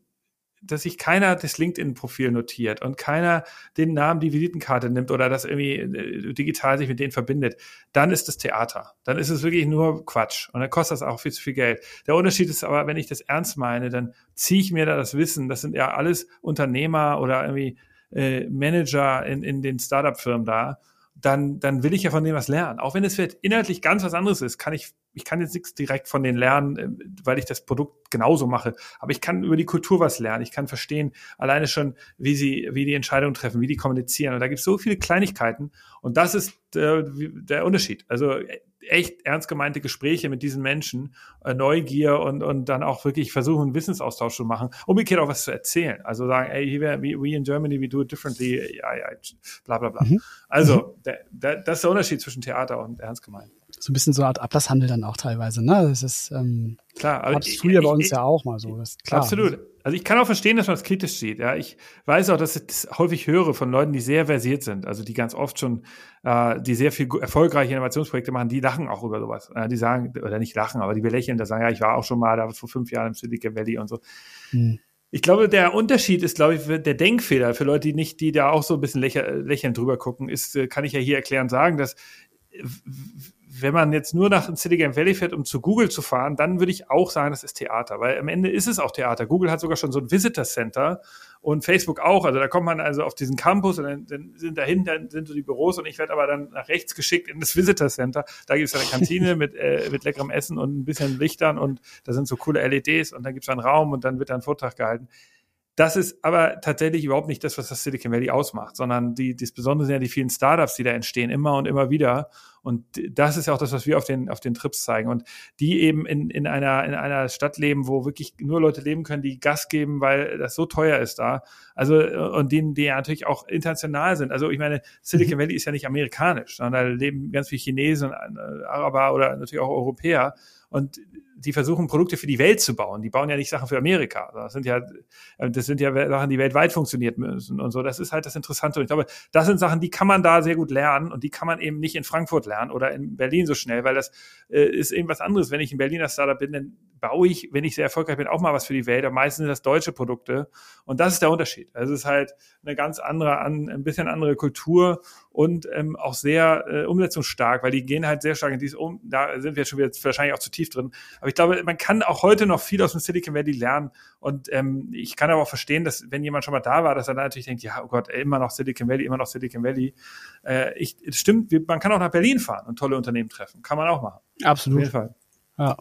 dass sich keiner das LinkedIn-Profil notiert und keiner den Namen, die Visitenkarte nimmt oder das irgendwie äh, digital sich mit denen verbindet, dann ist das Theater. Dann ist es wirklich nur Quatsch. Und dann kostet das auch viel zu viel Geld. Der Unterschied ist aber, wenn ich das ernst meine, dann ziehe ich mir da das Wissen. Das sind ja alles Unternehmer oder irgendwie äh, Manager in, in den Startup-Firmen da dann, dann will ich ja von denen was lernen. Auch wenn es vielleicht inhaltlich ganz was anderes ist, kann ich, ich kann jetzt nichts direkt von denen lernen, äh, weil ich das Produkt genauso mache. Aber ich kann über die Kultur was lernen. Ich kann verstehen, alleine schon, wie sie, wie die Entscheidungen treffen, wie die kommunizieren. Und da gibt es so viele Kleinigkeiten. Und das ist äh, der Unterschied. Also echt ernst gemeinte Gespräche mit diesen Menschen, äh, Neugier und, und dann auch wirklich versuchen, Wissensaustausch zu machen, umgekehrt auch was zu erzählen. Also sagen, ey, we, we in Germany, we do it differently, ja, ja, bla bla bla. Mhm. Also, mhm. Der, der, das ist der Unterschied zwischen Theater und ernst gemeint. So ein bisschen so eine Art Ablasshandel dann auch teilweise, ne? Das ist ähm, klar, aber ich, früher ich, bei uns ich, ja auch mal so. Das klar. Absolut. Also ich kann auch verstehen, dass man das kritisch sieht. Ja, ich weiß auch, dass ich das häufig höre von Leuten, die sehr versiert sind, also die ganz oft schon, äh, die sehr viel erfolgreiche Innovationsprojekte machen, die lachen auch über sowas. Äh, die sagen oder nicht lachen, aber die belächeln, da sagen ja, ich war auch schon mal da vor fünf Jahren im Silicon Valley und so. Hm. Ich glaube, der Unterschied ist, glaube ich, der Denkfehler für Leute, die nicht, die da auch so ein bisschen lächelnd drüber gucken, ist, äh, kann ich ja hier erklären sagen, dass wenn man jetzt nur nach Silicon Valley fährt, um zu Google zu fahren, dann würde ich auch sagen, das ist Theater, weil am Ende ist es auch Theater. Google hat sogar schon so ein Visitor Center und Facebook auch. Also da kommt man also auf diesen Campus und dann, dann sind dahinter sind so die Büros und ich werde aber dann nach rechts geschickt in das Visitor Center. Da gibt es eine Kantine mit, äh, mit leckerem Essen und ein bisschen Lichtern und da sind so coole LEDs und dann gibt es einen Raum und dann wird da ein Vortrag gehalten. Das ist aber tatsächlich überhaupt nicht das, was das Silicon Valley ausmacht, sondern die, das Besondere sind ja die vielen Startups, die da entstehen, immer und immer wieder. Und das ist ja auch das, was wir auf den, auf den Trips zeigen. Und die eben in, in, einer, in einer Stadt leben, wo wirklich nur Leute leben können, die Gas geben, weil das so teuer ist da. Also, und denen, die ja natürlich auch international sind. Also, ich meine, Silicon mhm. Valley ist ja nicht amerikanisch, sondern da leben ganz viele Chinesen, äh, Araber oder natürlich auch Europäer. Und die versuchen Produkte für die Welt zu bauen. Die bauen ja nicht Sachen für Amerika. Das sind ja, äh, das sind ja Sachen, die weltweit funktioniert müssen und so. Das ist halt das Interessante. Und ich glaube, das sind Sachen, die kann man da sehr gut lernen und die kann man eben nicht in Frankfurt lernen oder in Berlin so schnell, weil das äh, ist eben was anderes. Wenn ich in Berliner Startup bin, dann baue ich, wenn ich sehr erfolgreich bin, auch mal was für die Welt. Am meisten sind das deutsche Produkte. Und das ist der Unterschied. Also es ist halt eine ganz andere, ein bisschen andere Kultur und ähm, auch sehr äh, umsetzungsstark, weil die gehen halt sehr stark in dieses um. Da sind wir schon wieder wahrscheinlich auch zu tief drin. Aber ich glaube, man kann auch heute noch viel aus dem Silicon Valley lernen. Und ähm, ich kann aber auch verstehen, dass wenn jemand schon mal da war, dass er dann natürlich denkt, ja, oh Gott, immer noch Silicon Valley, immer noch Silicon Valley. Äh, ich, stimmt, man kann auch nach Berlin fahren und tolle Unternehmen treffen. Kann man auch machen. Absolut. Auf jeden Fall. Ja,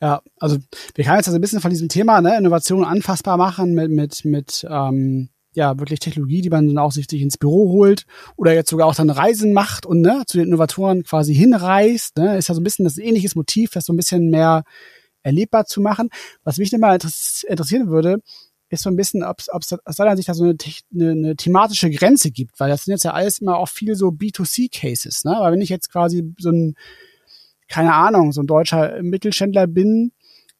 ja, also wir können jetzt also ein bisschen von diesem Thema ne, Innovation anfassbar machen mit mit mit ähm, ja wirklich Technologie, die man dann auch sich, ins Büro holt oder jetzt sogar auch dann Reisen macht und ne, zu den Innovatoren quasi hinreist. Ne, ist ja so ein bisschen das ähnliches Motiv, das so ein bisschen mehr erlebbar zu machen. Was mich immer interessieren würde, ist so ein bisschen, ob es aus deiner Sicht da so eine, eine, eine thematische Grenze gibt, weil das sind jetzt ja alles immer auch viel so B2C-Cases. Ne? Aber wenn ich jetzt quasi so ein keine Ahnung, so ein deutscher Mittelständler bin,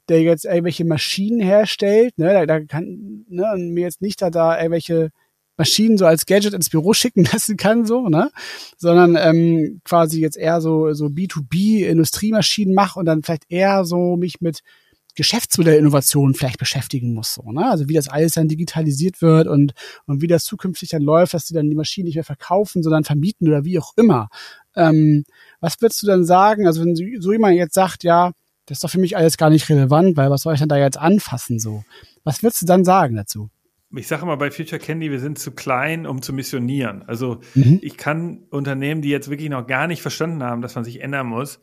der jetzt irgendwelche Maschinen herstellt, ne, da, da kann ne, und mir jetzt nicht da, da irgendwelche Maschinen so als Gadget ins Büro schicken lassen kann, so, ne? Sondern ähm, quasi jetzt eher so, so B2B-Industriemaschinen mache und dann vielleicht eher so mich mit Geschäftsmodellinnovationen vielleicht beschäftigen muss, so, ne? Also wie das alles dann digitalisiert wird und, und wie das zukünftig dann läuft, dass die dann die Maschinen nicht mehr verkaufen, sondern vermieten oder wie auch immer. Ähm, was würdest du dann sagen? Also wenn so jemand jetzt sagt, ja, das ist doch für mich alles gar nicht relevant, weil was soll ich denn da jetzt anfassen so? Was würdest du dann sagen dazu? Ich sage immer bei Future Candy, wir sind zu klein, um zu missionieren. Also mhm. ich kann Unternehmen, die jetzt wirklich noch gar nicht verstanden haben, dass man sich ändern muss,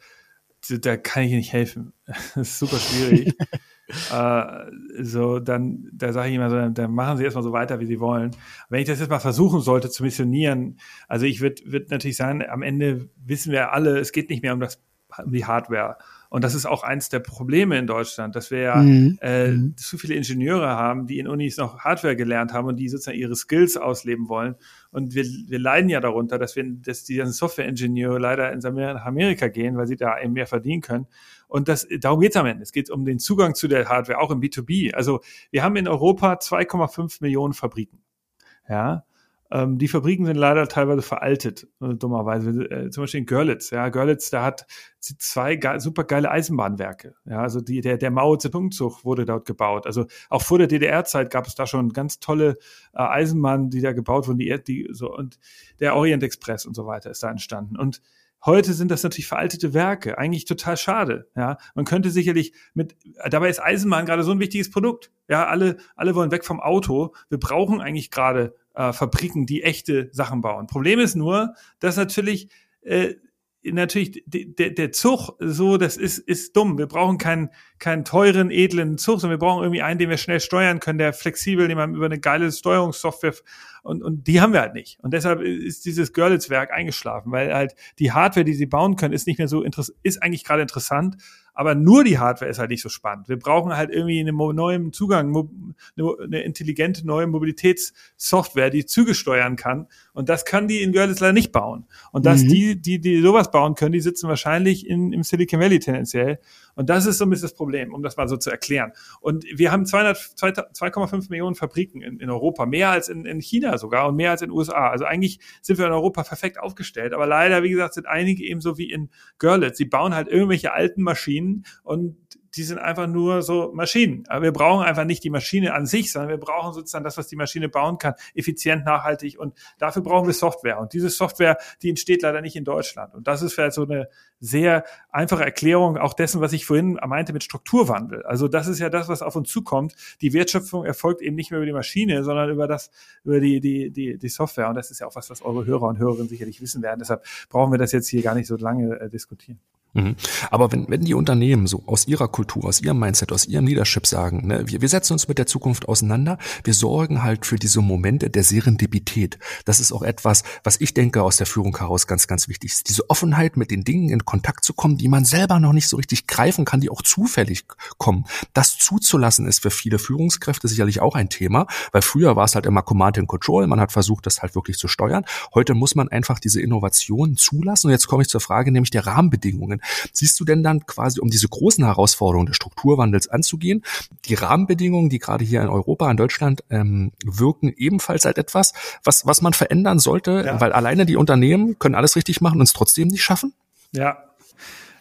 da kann ich nicht helfen. Das ist super schwierig. äh, so, dann, da sage ich immer so, dann machen sie erstmal so weiter, wie sie wollen. Wenn ich das jetzt mal versuchen sollte zu missionieren, also ich würde würd natürlich sagen, am Ende wissen wir alle, es geht nicht mehr um das um die Hardware. Und das ist auch eins der Probleme in Deutschland, dass wir ja mhm. äh, mhm. zu viele Ingenieure haben, die in Unis noch Hardware gelernt haben und die sozusagen ihre Skills ausleben wollen. Und wir, wir leiden ja darunter, dass wir, dass die Software-Ingenieure leider in Amerika gehen, weil sie da eben mehr verdienen können. Und das, darum geht es am Ende. Es geht um den Zugang zu der Hardware, auch im B2B. Also wir haben in Europa 2,5 Millionen Fabriken. Ja, ähm, die Fabriken sind leider teilweise veraltet, äh, dummerweise. Äh, zum Beispiel in Görlitz. Ja, Görlitz, da hat zwei ge super geile Eisenbahnwerke. Ja, also die, der, der Mao Zedong-Zug wurde dort gebaut. Also auch vor der DDR-Zeit gab es da schon ganz tolle äh, Eisenbahnen, die da gebaut wurden, die, die so und der Orient Express und so weiter ist da entstanden. Und Heute sind das natürlich veraltete Werke. Eigentlich total schade. Ja, man könnte sicherlich mit, dabei ist Eisenbahn gerade so ein wichtiges Produkt. Ja, alle, alle wollen weg vom Auto. Wir brauchen eigentlich gerade äh, Fabriken, die echte Sachen bauen. Problem ist nur, dass natürlich äh, natürlich der, der Zug so, das ist, ist dumm. Wir brauchen keinen, keinen teuren, edlen Zug, sondern wir brauchen irgendwie einen, den wir schnell steuern können, der flexibel, den man über eine geile Steuerungssoftware und, und die haben wir halt nicht. Und deshalb ist dieses Görlitz-Werk eingeschlafen, weil halt die Hardware, die sie bauen können, ist nicht mehr so interessant, ist eigentlich gerade interessant, aber nur die Hardware ist halt nicht so spannend. Wir brauchen halt irgendwie einen neuen Zugang, eine intelligente neue Mobilitätssoftware, die Züge steuern kann. Und das kann die in Görlitz leider nicht bauen. Und dass mhm. die, die, die sowas bauen können, die sitzen wahrscheinlich in, im Silicon Valley tendenziell. Und das ist so ein bisschen das Problem, um das mal so zu erklären. Und wir haben 2,5 Millionen Fabriken in, in Europa, mehr als in, in China sogar und mehr als in den USA. Also eigentlich sind wir in Europa perfekt aufgestellt. Aber leider, wie gesagt, sind einige eben so wie in Görlitz. Sie bauen halt irgendwelche alten Maschinen und die sind einfach nur so Maschinen. Aber wir brauchen einfach nicht die Maschine an sich, sondern wir brauchen sozusagen das, was die Maschine bauen kann, effizient, nachhaltig. Und dafür brauchen wir Software. Und diese Software, die entsteht leider nicht in Deutschland. Und das ist vielleicht so eine sehr einfache Erklärung auch dessen, was ich vorhin meinte mit Strukturwandel. Also das ist ja das, was auf uns zukommt. Die Wertschöpfung erfolgt eben nicht mehr über die Maschine, sondern über das, über die, die, die, die Software. Und das ist ja auch was, was eure Hörer und Hörerinnen sicherlich wissen werden. Deshalb brauchen wir das jetzt hier gar nicht so lange äh, diskutieren. Mhm. Aber wenn, wenn die Unternehmen so aus ihrer Kultur, aus ihrem Mindset, aus ihrem Leadership sagen, ne, wir, wir setzen uns mit der Zukunft auseinander, wir sorgen halt für diese Momente der Serendipität. Das ist auch etwas, was ich denke aus der Führung heraus ganz, ganz wichtig ist. Diese Offenheit, mit den Dingen in Kontakt zu kommen, die man selber noch nicht so richtig greifen kann, die auch zufällig kommen. Das zuzulassen ist für viele Führungskräfte sicherlich auch ein Thema, weil früher war es halt immer Command and Control, man hat versucht, das halt wirklich zu steuern. Heute muss man einfach diese Innovationen zulassen. Und jetzt komme ich zur Frage, nämlich der Rahmenbedingungen. Siehst du denn dann quasi, um diese großen Herausforderungen des Strukturwandels anzugehen, die Rahmenbedingungen, die gerade hier in Europa, in Deutschland ähm, wirken, ebenfalls als etwas, was, was man verändern sollte, ja. weil alleine die Unternehmen können alles richtig machen und es trotzdem nicht schaffen? Ja,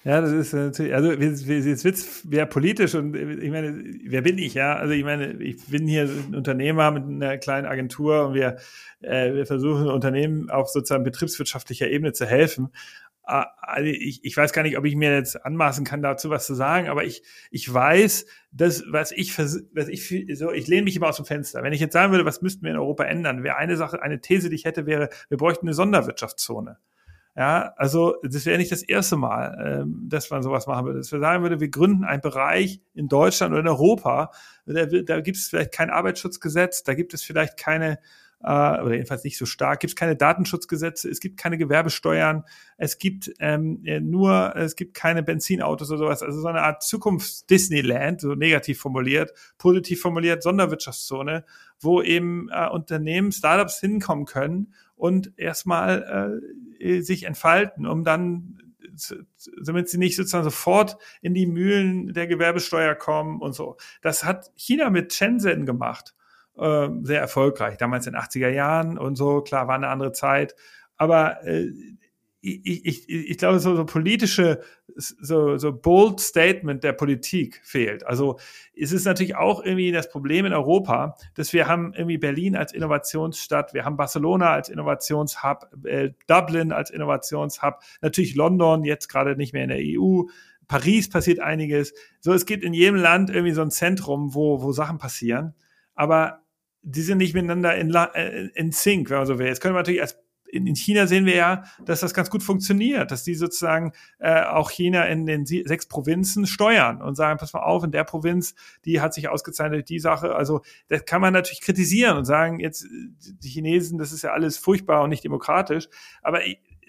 ja, das ist natürlich, also jetzt wird's mehr politisch und ich meine, wer bin ich, ja? Also ich meine, ich bin hier ein Unternehmer mit einer kleinen Agentur und wir, äh, wir versuchen Unternehmen auf sozusagen betriebswirtschaftlicher Ebene zu helfen. Also ich, ich weiß gar nicht, ob ich mir jetzt anmaßen kann, dazu was zu sagen, aber ich, ich weiß, dass, was ich, was ich, so, ich lehne mich immer aus dem Fenster. Wenn ich jetzt sagen würde, was müssten wir in Europa ändern, wäre eine Sache, eine These, die ich hätte, wäre, wir bräuchten eine Sonderwirtschaftszone. Ja, also das wäre nicht das erste Mal, ähm, dass man sowas machen würde. Dass wir sagen würde, wir gründen einen Bereich in Deutschland oder in Europa, da, da gibt es vielleicht kein Arbeitsschutzgesetz, da gibt es vielleicht keine äh, oder jedenfalls nicht so stark. Gibt es keine Datenschutzgesetze, es gibt keine Gewerbesteuern, es gibt ähm, äh, nur, es gibt keine Benzinautos oder sowas. Also so eine Art Zukunfts-Disneyland, so negativ formuliert, positiv formuliert, Sonderwirtschaftszone, wo eben äh, Unternehmen, Startups hinkommen können und erstmal äh, sich entfalten, um dann damit sie nicht sozusagen sofort in die Mühlen der Gewerbesteuer kommen und so. Das hat China mit Shenzhen gemacht äh, sehr erfolgreich. Damals in den 80er Jahren und so, klar, war eine andere Zeit. Aber äh, ich, ich, ich glaube, so, so politische, so, so bold Statement der Politik fehlt. Also es ist natürlich auch irgendwie das Problem in Europa, dass wir haben irgendwie Berlin als Innovationsstadt, wir haben Barcelona als Innovationshub, äh, Dublin als Innovationshub, natürlich London jetzt gerade nicht mehr in der EU. Paris passiert einiges. So, es gibt in jedem Land irgendwie so ein Zentrum, wo, wo Sachen passieren. Aber die sind nicht miteinander in, äh, in Sync, wenn man so will. Jetzt können wir natürlich als in China sehen wir ja, dass das ganz gut funktioniert, dass die sozusagen äh, auch China in den sechs Provinzen steuern und sagen, pass mal auf, in der Provinz, die hat sich ausgezeichnet, die Sache. Also das kann man natürlich kritisieren und sagen, jetzt die Chinesen, das ist ja alles furchtbar und nicht demokratisch. Aber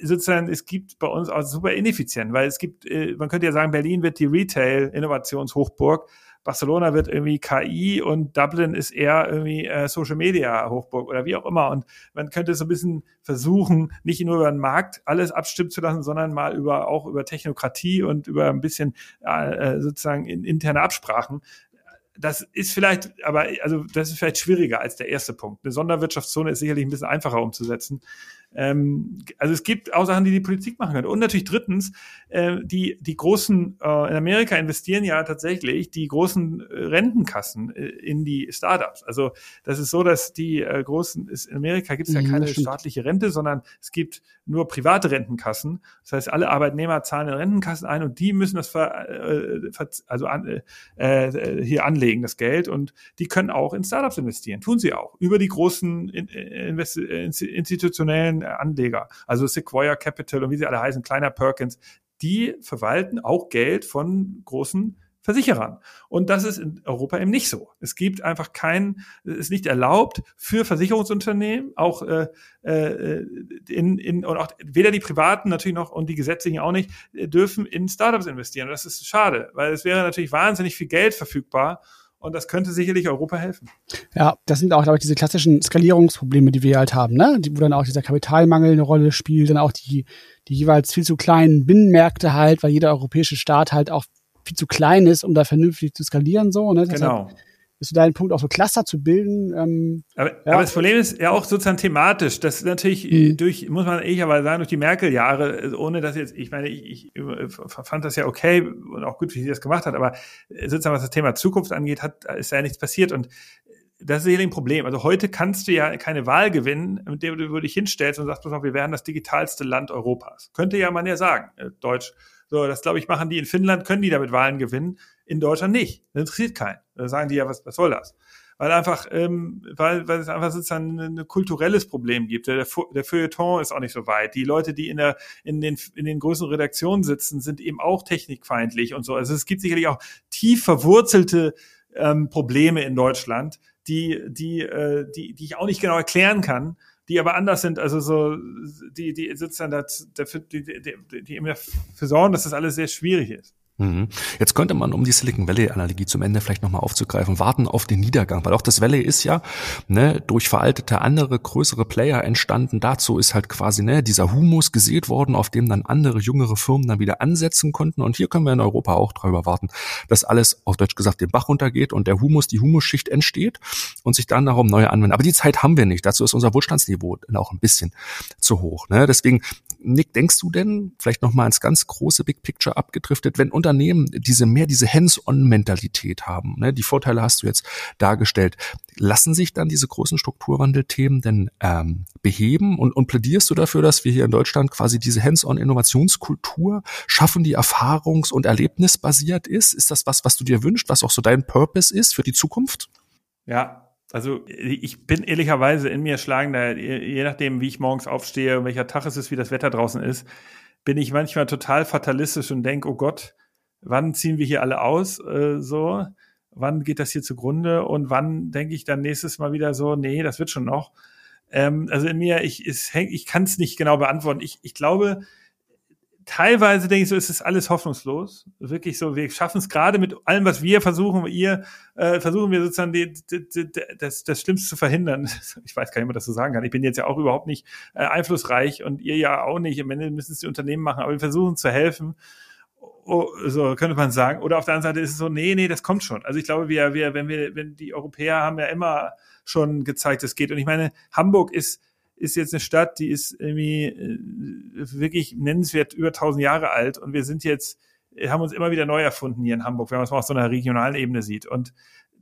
sozusagen, es gibt bei uns auch super ineffizient, weil es gibt, äh, man könnte ja sagen, Berlin wird die Retail-Innovationshochburg. Barcelona wird irgendwie KI und Dublin ist eher irgendwie äh, Social Media Hochburg oder wie auch immer. Und man könnte so ein bisschen versuchen, nicht nur über den Markt alles abstimmen zu lassen, sondern mal über auch über Technokratie und über ein bisschen äh, äh sozusagen in, interne Absprachen das ist vielleicht, aber also das ist vielleicht schwieriger als der erste Punkt. Eine Sonderwirtschaftszone ist sicherlich ein bisschen einfacher umzusetzen. Ähm, also es gibt auch Sachen, die die Politik machen kann. Und natürlich drittens, äh, die, die großen, äh, in Amerika investieren ja tatsächlich die großen äh, Rentenkassen äh, in die Startups. Also das ist so, dass die äh, großen, ist, in Amerika gibt es ja mhm, keine staatliche Rente, sondern es gibt nur private Rentenkassen. Das heißt, alle Arbeitnehmer zahlen in Rentenkassen ein und die müssen das ver, äh, ver, also an, äh, äh, hier anlegen, das Geld. Und die können auch in Startups investieren. Tun sie auch. Über die großen in, in, institutionellen Anleger, also Sequoia Capital und wie sie alle heißen, kleiner Perkins, die verwalten auch Geld von großen Versicherern. Und das ist in Europa eben nicht so. Es gibt einfach kein, es ist nicht erlaubt für Versicherungsunternehmen, auch äh, äh, in, in und auch weder die privaten natürlich noch und die gesetzlichen auch nicht, dürfen in Startups investieren. Und das ist schade, weil es wäre natürlich wahnsinnig viel Geld verfügbar und das könnte sicherlich Europa helfen. Ja, das sind auch, glaube ich, diese klassischen Skalierungsprobleme, die wir halt haben, ne? Die, wo dann auch dieser Kapitalmangel eine Rolle spielt, dann auch die, die jeweils viel zu kleinen Binnenmärkte halt, weil jeder europäische Staat halt auch viel zu klein ist, um da vernünftig zu skalieren, so, ne? Genau. Deshalb, ist so dein Punkt, auch so Cluster zu bilden. Ähm, aber, ja. aber das Problem ist ja auch sozusagen thematisch, dass natürlich mhm. durch, muss man ehrlicherweise sagen, durch die Merkel-Jahre, ohne dass jetzt, ich meine, ich, ich fand das ja okay und auch gut, wie sie das gemacht hat, aber sozusagen was das Thema Zukunft angeht, hat, ist ja nichts passiert und das ist sicherlich ein Problem. Also heute kannst du ja keine Wahl gewinnen, mit der du dich hinstellst und sagst, wir werden das digitalste Land Europas. Könnte ja man ja sagen, äh, Deutsch. So, das glaube ich, machen die in Finnland, können die damit Wahlen gewinnen in Deutschland nicht. Das interessiert keinen. Da sagen die ja, was, was soll das? Weil einfach, ähm, weil, weil es einfach sozusagen ein, ein kulturelles Problem gibt. Der, der Feuilleton ist auch nicht so weit. Die Leute, die in der, in den, in den größeren Redaktionen sitzen, sind eben auch technikfeindlich und so. Also es gibt sicherlich auch tief verwurzelte ähm, Probleme in Deutschland, die, die, äh, die, die ich auch nicht genau erklären kann, die aber anders sind, also so, die, die sozusagen dafür, die, die, die, die eben dafür sorgen, dass das alles sehr schwierig ist. Mhm. Jetzt könnte man, um die Silicon Valley-Analogie zum Ende vielleicht nochmal aufzugreifen, warten auf den Niedergang, weil auch das Valley ist ja ne, durch veraltete andere größere Player entstanden. Dazu ist halt quasi ne, dieser Humus gesät worden, auf dem dann andere jüngere Firmen dann wieder ansetzen konnten. Und hier können wir in Europa auch drüber warten, dass alles auf Deutsch gesagt den Bach runtergeht und der Humus, die Humusschicht entsteht und sich dann darum neue anwenden. Aber die Zeit haben wir nicht. Dazu ist unser Wohlstandsniveau auch ein bisschen zu hoch. Ne? Deswegen, Nick, denkst du denn, vielleicht nochmal ins ganz große Big Picture abgedriftet, wenn Unternehmen diese mehr diese Hands-on-Mentalität haben, ne, die Vorteile hast du jetzt dargestellt, lassen sich dann diese großen Strukturwandelthemen denn ähm, beheben und, und plädierst du dafür, dass wir hier in Deutschland quasi diese Hands-on-Innovationskultur schaffen, die erfahrungs- und erlebnisbasiert ist? Ist das was, was du dir wünschst, was auch so dein Purpose ist für die Zukunft? Ja, also ich bin ehrlicherweise in mir schlagender, je nachdem, wie ich morgens aufstehe, welcher Tag es ist, wie das Wetter draußen ist, bin ich manchmal total fatalistisch und denke, oh Gott, wann ziehen wir hier alle aus, äh, so, wann geht das hier zugrunde und wann denke ich dann nächstes Mal wieder so, nee, das wird schon noch. Ähm, also in mir, ich, hängt, ich kann es nicht genau beantworten. Ich, ich glaube, teilweise denke ich so, ist es alles hoffnungslos. Wirklich so, wir schaffen es gerade mit allem, was wir versuchen, ihr äh, versuchen wir sozusagen die, die, die, das, das Schlimmste zu verhindern. Ich weiß gar nicht, ob man das so sagen kann. Ich bin jetzt ja auch überhaupt nicht äh, einflussreich und ihr ja auch nicht. Am Ende müssen es die Unternehmen machen, aber wir versuchen zu helfen oh, so könnte man sagen. Oder auf der anderen Seite ist es so, nee, nee, das kommt schon. Also ich glaube, wir, wir, wenn wir, wenn die Europäer haben ja immer schon gezeigt, es geht. Und ich meine, Hamburg ist, ist jetzt eine Stadt, die ist irgendwie äh, wirklich nennenswert über 1000 Jahre alt und wir sind jetzt, haben uns immer wieder neu erfunden hier in Hamburg, wenn man es mal auf so einer regionalen Ebene sieht. Und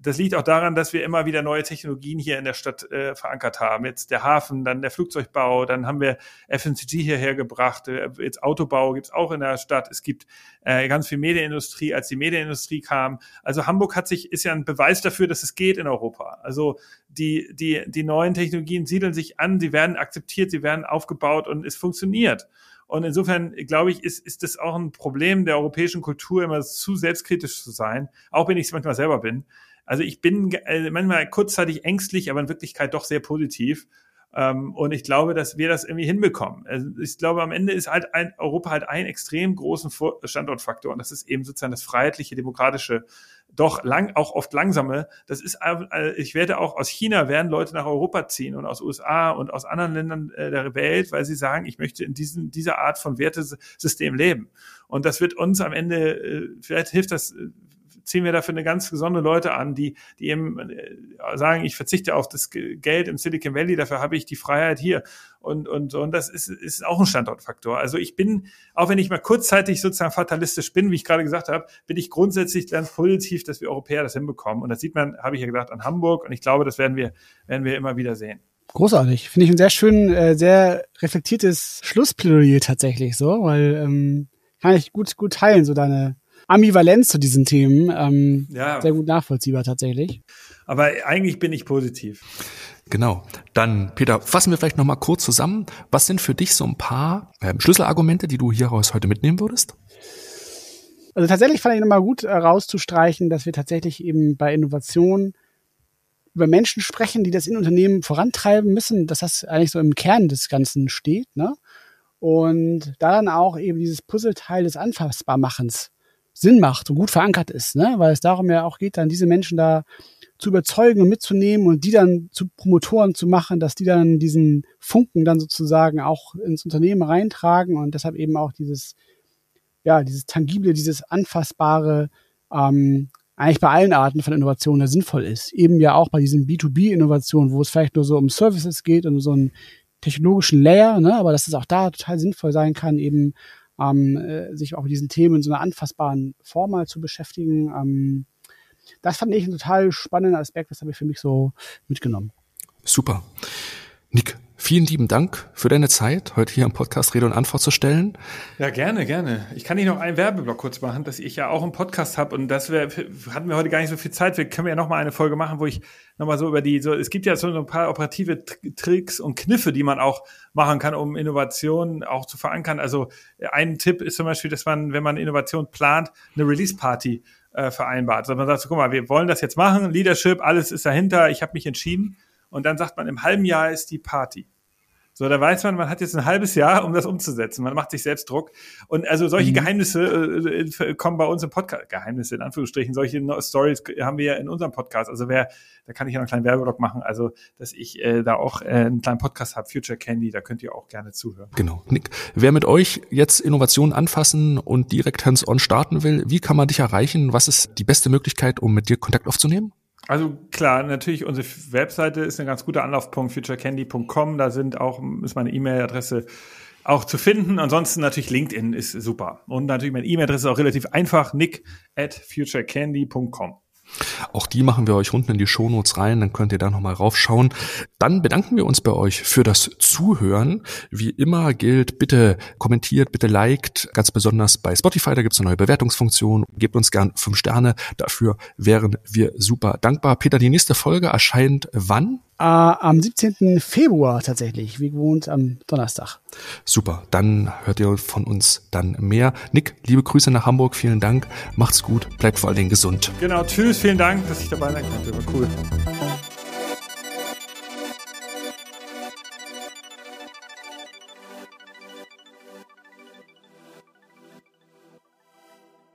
das liegt auch daran, dass wir immer wieder neue Technologien hier in der Stadt äh, verankert haben. Jetzt der Hafen, dann der Flugzeugbau, dann haben wir FMCG hierher gebracht. Äh, jetzt Autobau gibt's auch in der Stadt. Es gibt äh, ganz viel Medienindustrie, als die Medienindustrie kam. Also Hamburg hat sich, ist ja ein Beweis dafür, dass es geht in Europa. Also die, die, die neuen Technologien siedeln sich an, sie werden akzeptiert, sie werden aufgebaut und es funktioniert. Und insofern, glaube ich, ist, ist das auch ein Problem der europäischen Kultur, immer zu selbstkritisch zu sein, auch wenn ich es manchmal selber bin. Also ich bin äh, manchmal kurzzeitig ängstlich, aber in Wirklichkeit doch sehr positiv. Ähm, und ich glaube, dass wir das irgendwie hinbekommen. Also ich glaube, am Ende ist halt ein, Europa halt ein extrem großen Standortfaktor. Und das ist eben sozusagen das freiheitliche, demokratische, doch lang, auch oft langsame. Das ist, äh, ich werde auch aus China werden Leute nach Europa ziehen und aus USA und aus anderen Ländern äh, der Welt, weil sie sagen, ich möchte in diesem, dieser Art von Wertesystem leben. Und das wird uns am Ende, vielleicht hilft das ziehen wir dafür eine ganz gesunde Leute an, die, die eben äh, sagen, ich verzichte auf das Geld im Silicon Valley, dafür habe ich die Freiheit hier. Und, und, und das ist, ist auch ein Standortfaktor. Also ich bin, auch wenn ich mal kurzzeitig sozusagen fatalistisch bin, wie ich gerade gesagt habe, bin ich grundsätzlich ganz positiv, dass wir Europäer das hinbekommen. Und das sieht man, habe ich ja gesagt, an Hamburg. Und ich glaube, das werden wir, werden wir immer wieder sehen. Großartig. Finde ich ein sehr schön, äh, sehr reflektiertes Schlussplädoyer tatsächlich so, weil ähm, kann ich gut, gut teilen, so deine Ambivalenz zu diesen Themen. Ähm, ja. Sehr gut nachvollziehbar tatsächlich. Aber eigentlich bin ich positiv. Genau. Dann, Peter, fassen wir vielleicht nochmal kurz zusammen. Was sind für dich so ein paar ähm, Schlüsselargumente, die du hieraus heute mitnehmen würdest? Also tatsächlich fand ich nochmal gut herauszustreichen, dass wir tatsächlich eben bei Innovation über Menschen sprechen, die das in Unternehmen vorantreiben müssen, dass das eigentlich so im Kern des Ganzen steht, ne? Und da dann auch eben dieses Puzzleteil des Anfassbarmachens Sinn macht und gut verankert ist, ne? Weil es darum ja auch geht, dann diese Menschen da zu überzeugen und mitzunehmen und die dann zu Promotoren zu machen, dass die dann diesen Funken dann sozusagen auch ins Unternehmen reintragen und deshalb eben auch dieses, ja, dieses tangible, dieses anfassbare ähm, eigentlich bei allen Arten von Innovationen sinnvoll ist. Eben ja auch bei diesen B2B-Innovationen, wo es vielleicht nur so um Services geht und so einen technologischen Layer, ne, aber dass es auch da total sinnvoll sein kann, eben ähm, äh, sich auch mit diesen Themen in so einer anfassbaren Form mal zu beschäftigen. Ähm, das fand ich einen total spannenden Aspekt, das habe ich für mich so mitgenommen. Super. Nick, Vielen lieben Dank für deine Zeit, heute hier im Podcast Rede und Antwort zu stellen. Ja, gerne, gerne. Ich kann nicht noch einen Werbeblock kurz machen, dass ich ja auch einen Podcast habe und das wär, hatten wir heute gar nicht so viel Zeit. Wir können ja noch mal eine Folge machen, wo ich noch mal so über die, so, es gibt ja so ein paar operative Tricks und Kniffe, die man auch machen kann, um Innovationen auch zu verankern. Also ein Tipp ist zum Beispiel, dass man, wenn man Innovation plant, eine Release-Party äh, vereinbart. Also man sagt, guck mal, wir wollen das jetzt machen, Leadership, alles ist dahinter, ich habe mich entschieden und dann sagt man, im halben Jahr ist die Party. So, da weiß man, man hat jetzt ein halbes Jahr, um das umzusetzen. Man macht sich selbst Druck. Und also solche mhm. Geheimnisse äh, äh kommen bei uns im Podcast, Geheimnisse in Anführungsstrichen, solche Stories haben wir ja in unserem Podcast. Also wer, da kann ich ja einen kleinen Werbeblock machen, also dass ich äh, da auch äh, einen kleinen Podcast habe, Future Candy, da könnt ihr auch gerne zuhören. Genau. Nick, wer mit euch jetzt Innovationen anfassen und direkt hands-on starten will, wie kann man dich erreichen? Was ist die beste Möglichkeit, um mit dir Kontakt aufzunehmen? Also klar, natürlich unsere Webseite ist ein ganz guter Anlaufpunkt, futurecandy.com. Da sind auch, ist meine E-Mail-Adresse auch zu finden. Ansonsten natürlich LinkedIn ist super. Und natürlich meine E-Mail-Adresse ist auch relativ einfach, nick at futurecandy.com. Auch die machen wir euch unten in die Shownotes rein, dann könnt ihr da nochmal raufschauen. Dann bedanken wir uns bei euch für das Zuhören. Wie immer gilt, bitte kommentiert, bitte liked, ganz besonders bei Spotify, da gibt es eine neue Bewertungsfunktion. Gebt uns gern fünf Sterne, dafür wären wir super dankbar. Peter, die nächste Folge erscheint wann? Äh, am 17. Februar tatsächlich, wie gewohnt am Donnerstag. Super, dann hört ihr von uns dann mehr. Nick, liebe Grüße nach Hamburg, vielen Dank, macht's gut, bleibt vor allen Dingen gesund. Genau, tschüss, vielen Dank, dass ich dabei sein konnte, war cool.